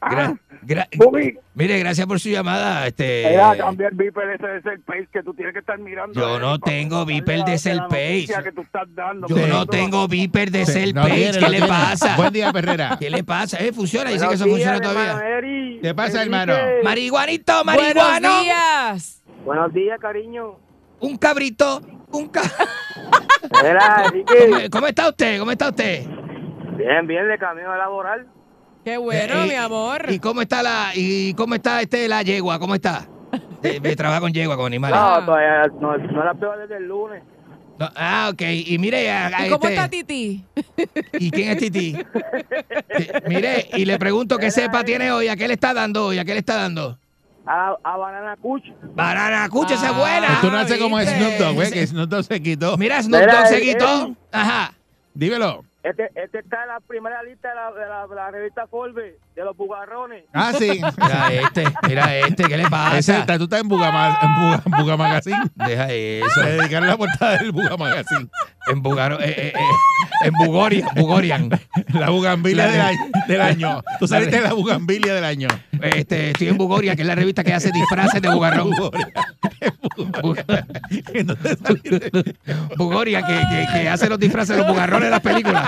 Gra- gra- Bobby, mire, gracias por su llamada. Este, era cambiar Viper ese de ser pace que tú tienes que estar mirando. Yo eh, no tengo Viper de la Cell noticia Pace. que tú estás dando, yo no tengo Viper de tiene, ¿Qué no le pasa? Buen día, Perrera. ¿Qué le pasa? Eh, funciona, dice que eso funciona todavía. ¿Qué pasa, hermano? Marihuanito, marihuano. Buenos días. Buenos días, cariño. un cabrito, un ca... Mira, ¿Cómo, cómo está usted? ¿Cómo está usted? Bien, bien, de camino laboral. Qué bueno, Eh, mi amor. ¿Y cómo está la y cómo está este la yegua? ¿Cómo está? Eh, me [LAUGHS] trabaja con yegua, con animales. No, todavía no, no la pego desde el lunes. No, ah, ok. Y mire, a- a ¿Y cómo este- está Titi? ¿Y quién es Titi? Mire, y le pregunto qué cepa tiene hoy, ¿a qué le está dando hoy? ¿A qué le está dando? A, a Banana Kuch. Banana Cucha, esa es Ah, buena. Tú no haces como. Snoop Dogg, güey, que Snoop Dogg se quitó. Mira, Snoop Dogg se eh, quitó. eh. Ajá. Dímelo. Este, este está en la primera lista de la, de la, de la revista Forbes, de los bugarrones. Ah, sí. [LAUGHS] Mira este, mira este, ¿qué le Ese pasa? está, tú estás en Bugama, en Buga, en Buga Magazine. Deja eso. Le dedicaron la portada del Buga Magazine. En Bugaro, eh, eh, eh, en Bugorian, Bugorian. La bugambilia La- del año. Del año. Tú saliste de la bugambilia del año. Este, estoy en Bugoria, que es la revista que hace disfraces de bugarrón. Bugoria, que, que, que hace los disfraces de los bugarrones de las películas.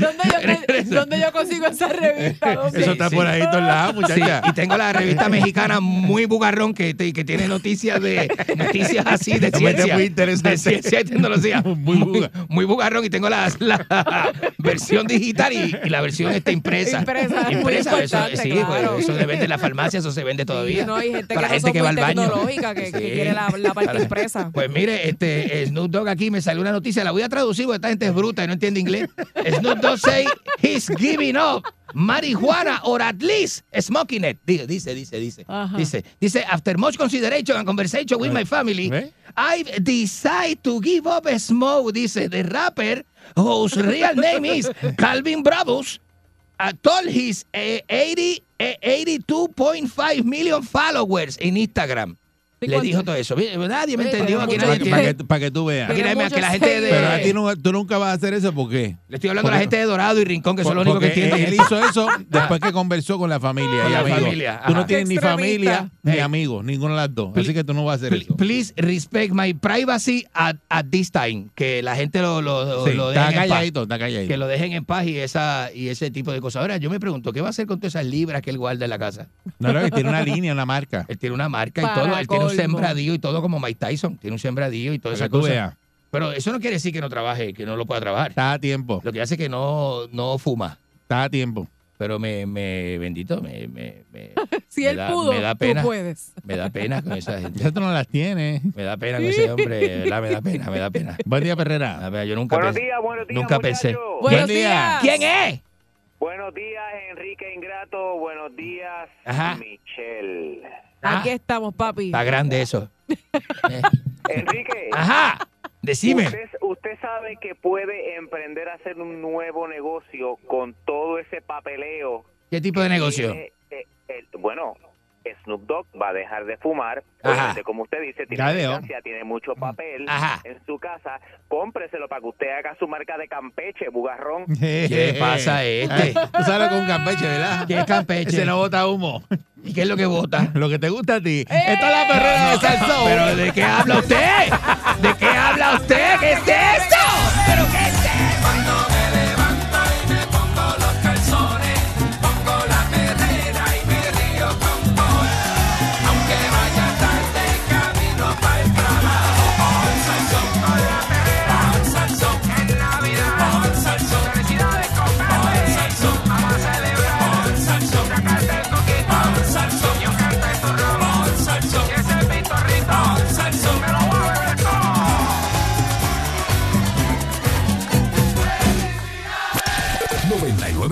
¿Dónde yo, [LAUGHS] ¿Dónde yo consigo esa revista? [LAUGHS] ¿Dónde? Eso está por ahí todos lados, Sí, muchacha. y tengo la revista [LAUGHS] mexicana muy bugarrón que, tiene noticias de noticias así de ciencia, muy interesante. de ciencia y tecnología. Muy buga. muy bugarrón y tengo la, la versión digital y, y la versión está impresa. Impresa, muy Impresa, eso, sí, claro. pues, eso se vende en la farmacia, eso se vende todavía. No, hay gente Para que la gente que va al baño. tecnológica, que, que Sí. quiere la, la parte Para- impresa. Pues mire, este Snoop Dogg aquí me salió una noticia, la voy a traducir porque esta gente es bruta y no entiende inglés. Snoop Dogg say he's giving up marijuana or at least smoking it. Dice, dice, dice, dice. Dice, dice, after much consideration and conversation with my family, ¿Ve? I've decided to give up smoke, dice the rapper whose real name is Calvin Bravos. uh, told his eh, 80, eh, 82.5 million followers en Instagram. ¿Y Le dijo todo eso. Nadie me entendió. Aquí nadie Para, que, para que tú veas. Aquí nadie- que la gente de, Pero a ti no- tú nunca vas a hacer eso, ¿por qué? Le estoy hablando a la gente de Dorado y Rincón, que son los únicos que Porque entienden. él hizo eso [LAUGHS] después que conversó con la familia Con y la amigos. familia, Tú no tienes ni familia ni Hey. amigos, ninguna de las dos. Así que tú no vas a hacer eso. Please respect my privacy at, at this time. Que la gente lo, lo, Sí, lo está dejen en paz. calladito, está calladito. Que lo dejen en paz y, esa, y ese tipo de cosas. Ahora, yo me pregunto, ¿qué va a hacer con todas esas libras que él guarda en la casa? No, no, que tiene una [LAUGHS] línea, una marca. Él tiene una marca y todo. Él tiene un colmo. sembradío y todo como Mike Tyson. Tiene un sembradío y toda esa cosa. veas. Pero eso no quiere decir que no trabaje, que no lo pueda trabajar. Está a tiempo. Lo que hace es que no, no fuma. Está a tiempo. Pero me, me bendito, me, me, me, [LAUGHS] Si me él da- pudo, me da pena. tú puedes. me da pena con esa [LAUGHS] gente. Ya tú no las tienes. Me da pena con ese [LAUGHS] hombre, ¿verdad? Me da pena, me da pena. Buen día, Perrera. da pena. Yo nunca Buenos pensé. días, buenos días. Nunca pensé. Buenos día. días. ¿Quién es? Buenos días, Enrique Ingrato. Buenos días, Ajá. Michelle. Aquí estamos, papi. Está grande eso. [LAUGHS] Enrique, Ajá. Decime. usted, usted sabe que puede emprender a hacer un nuevo negocio con todo ese papeleo. ¿Qué tipo de negocio? Tiene, eh, eh, bueno, Snoop Dogg va a dejar de fumar. Ajá. Obviamente, como usted dice, tiene licencia, tiene mucho papel Ajá. en su casa. Cómpreselo para que usted haga su marca de Campeche, bugarrón. [LAUGHS] ¿Qué pasa este? Tú sabes con Campeche, ¿verdad? ¿Qué es Campeche? Ese no bota humo. ¿Y qué es lo que vota? Lo que te gusta a ti. Esta es la perrera de Salsón. ¿Pero de qué habla usted? ¿De qué habla usted? ¿Qué es esto? ¿Pero qué es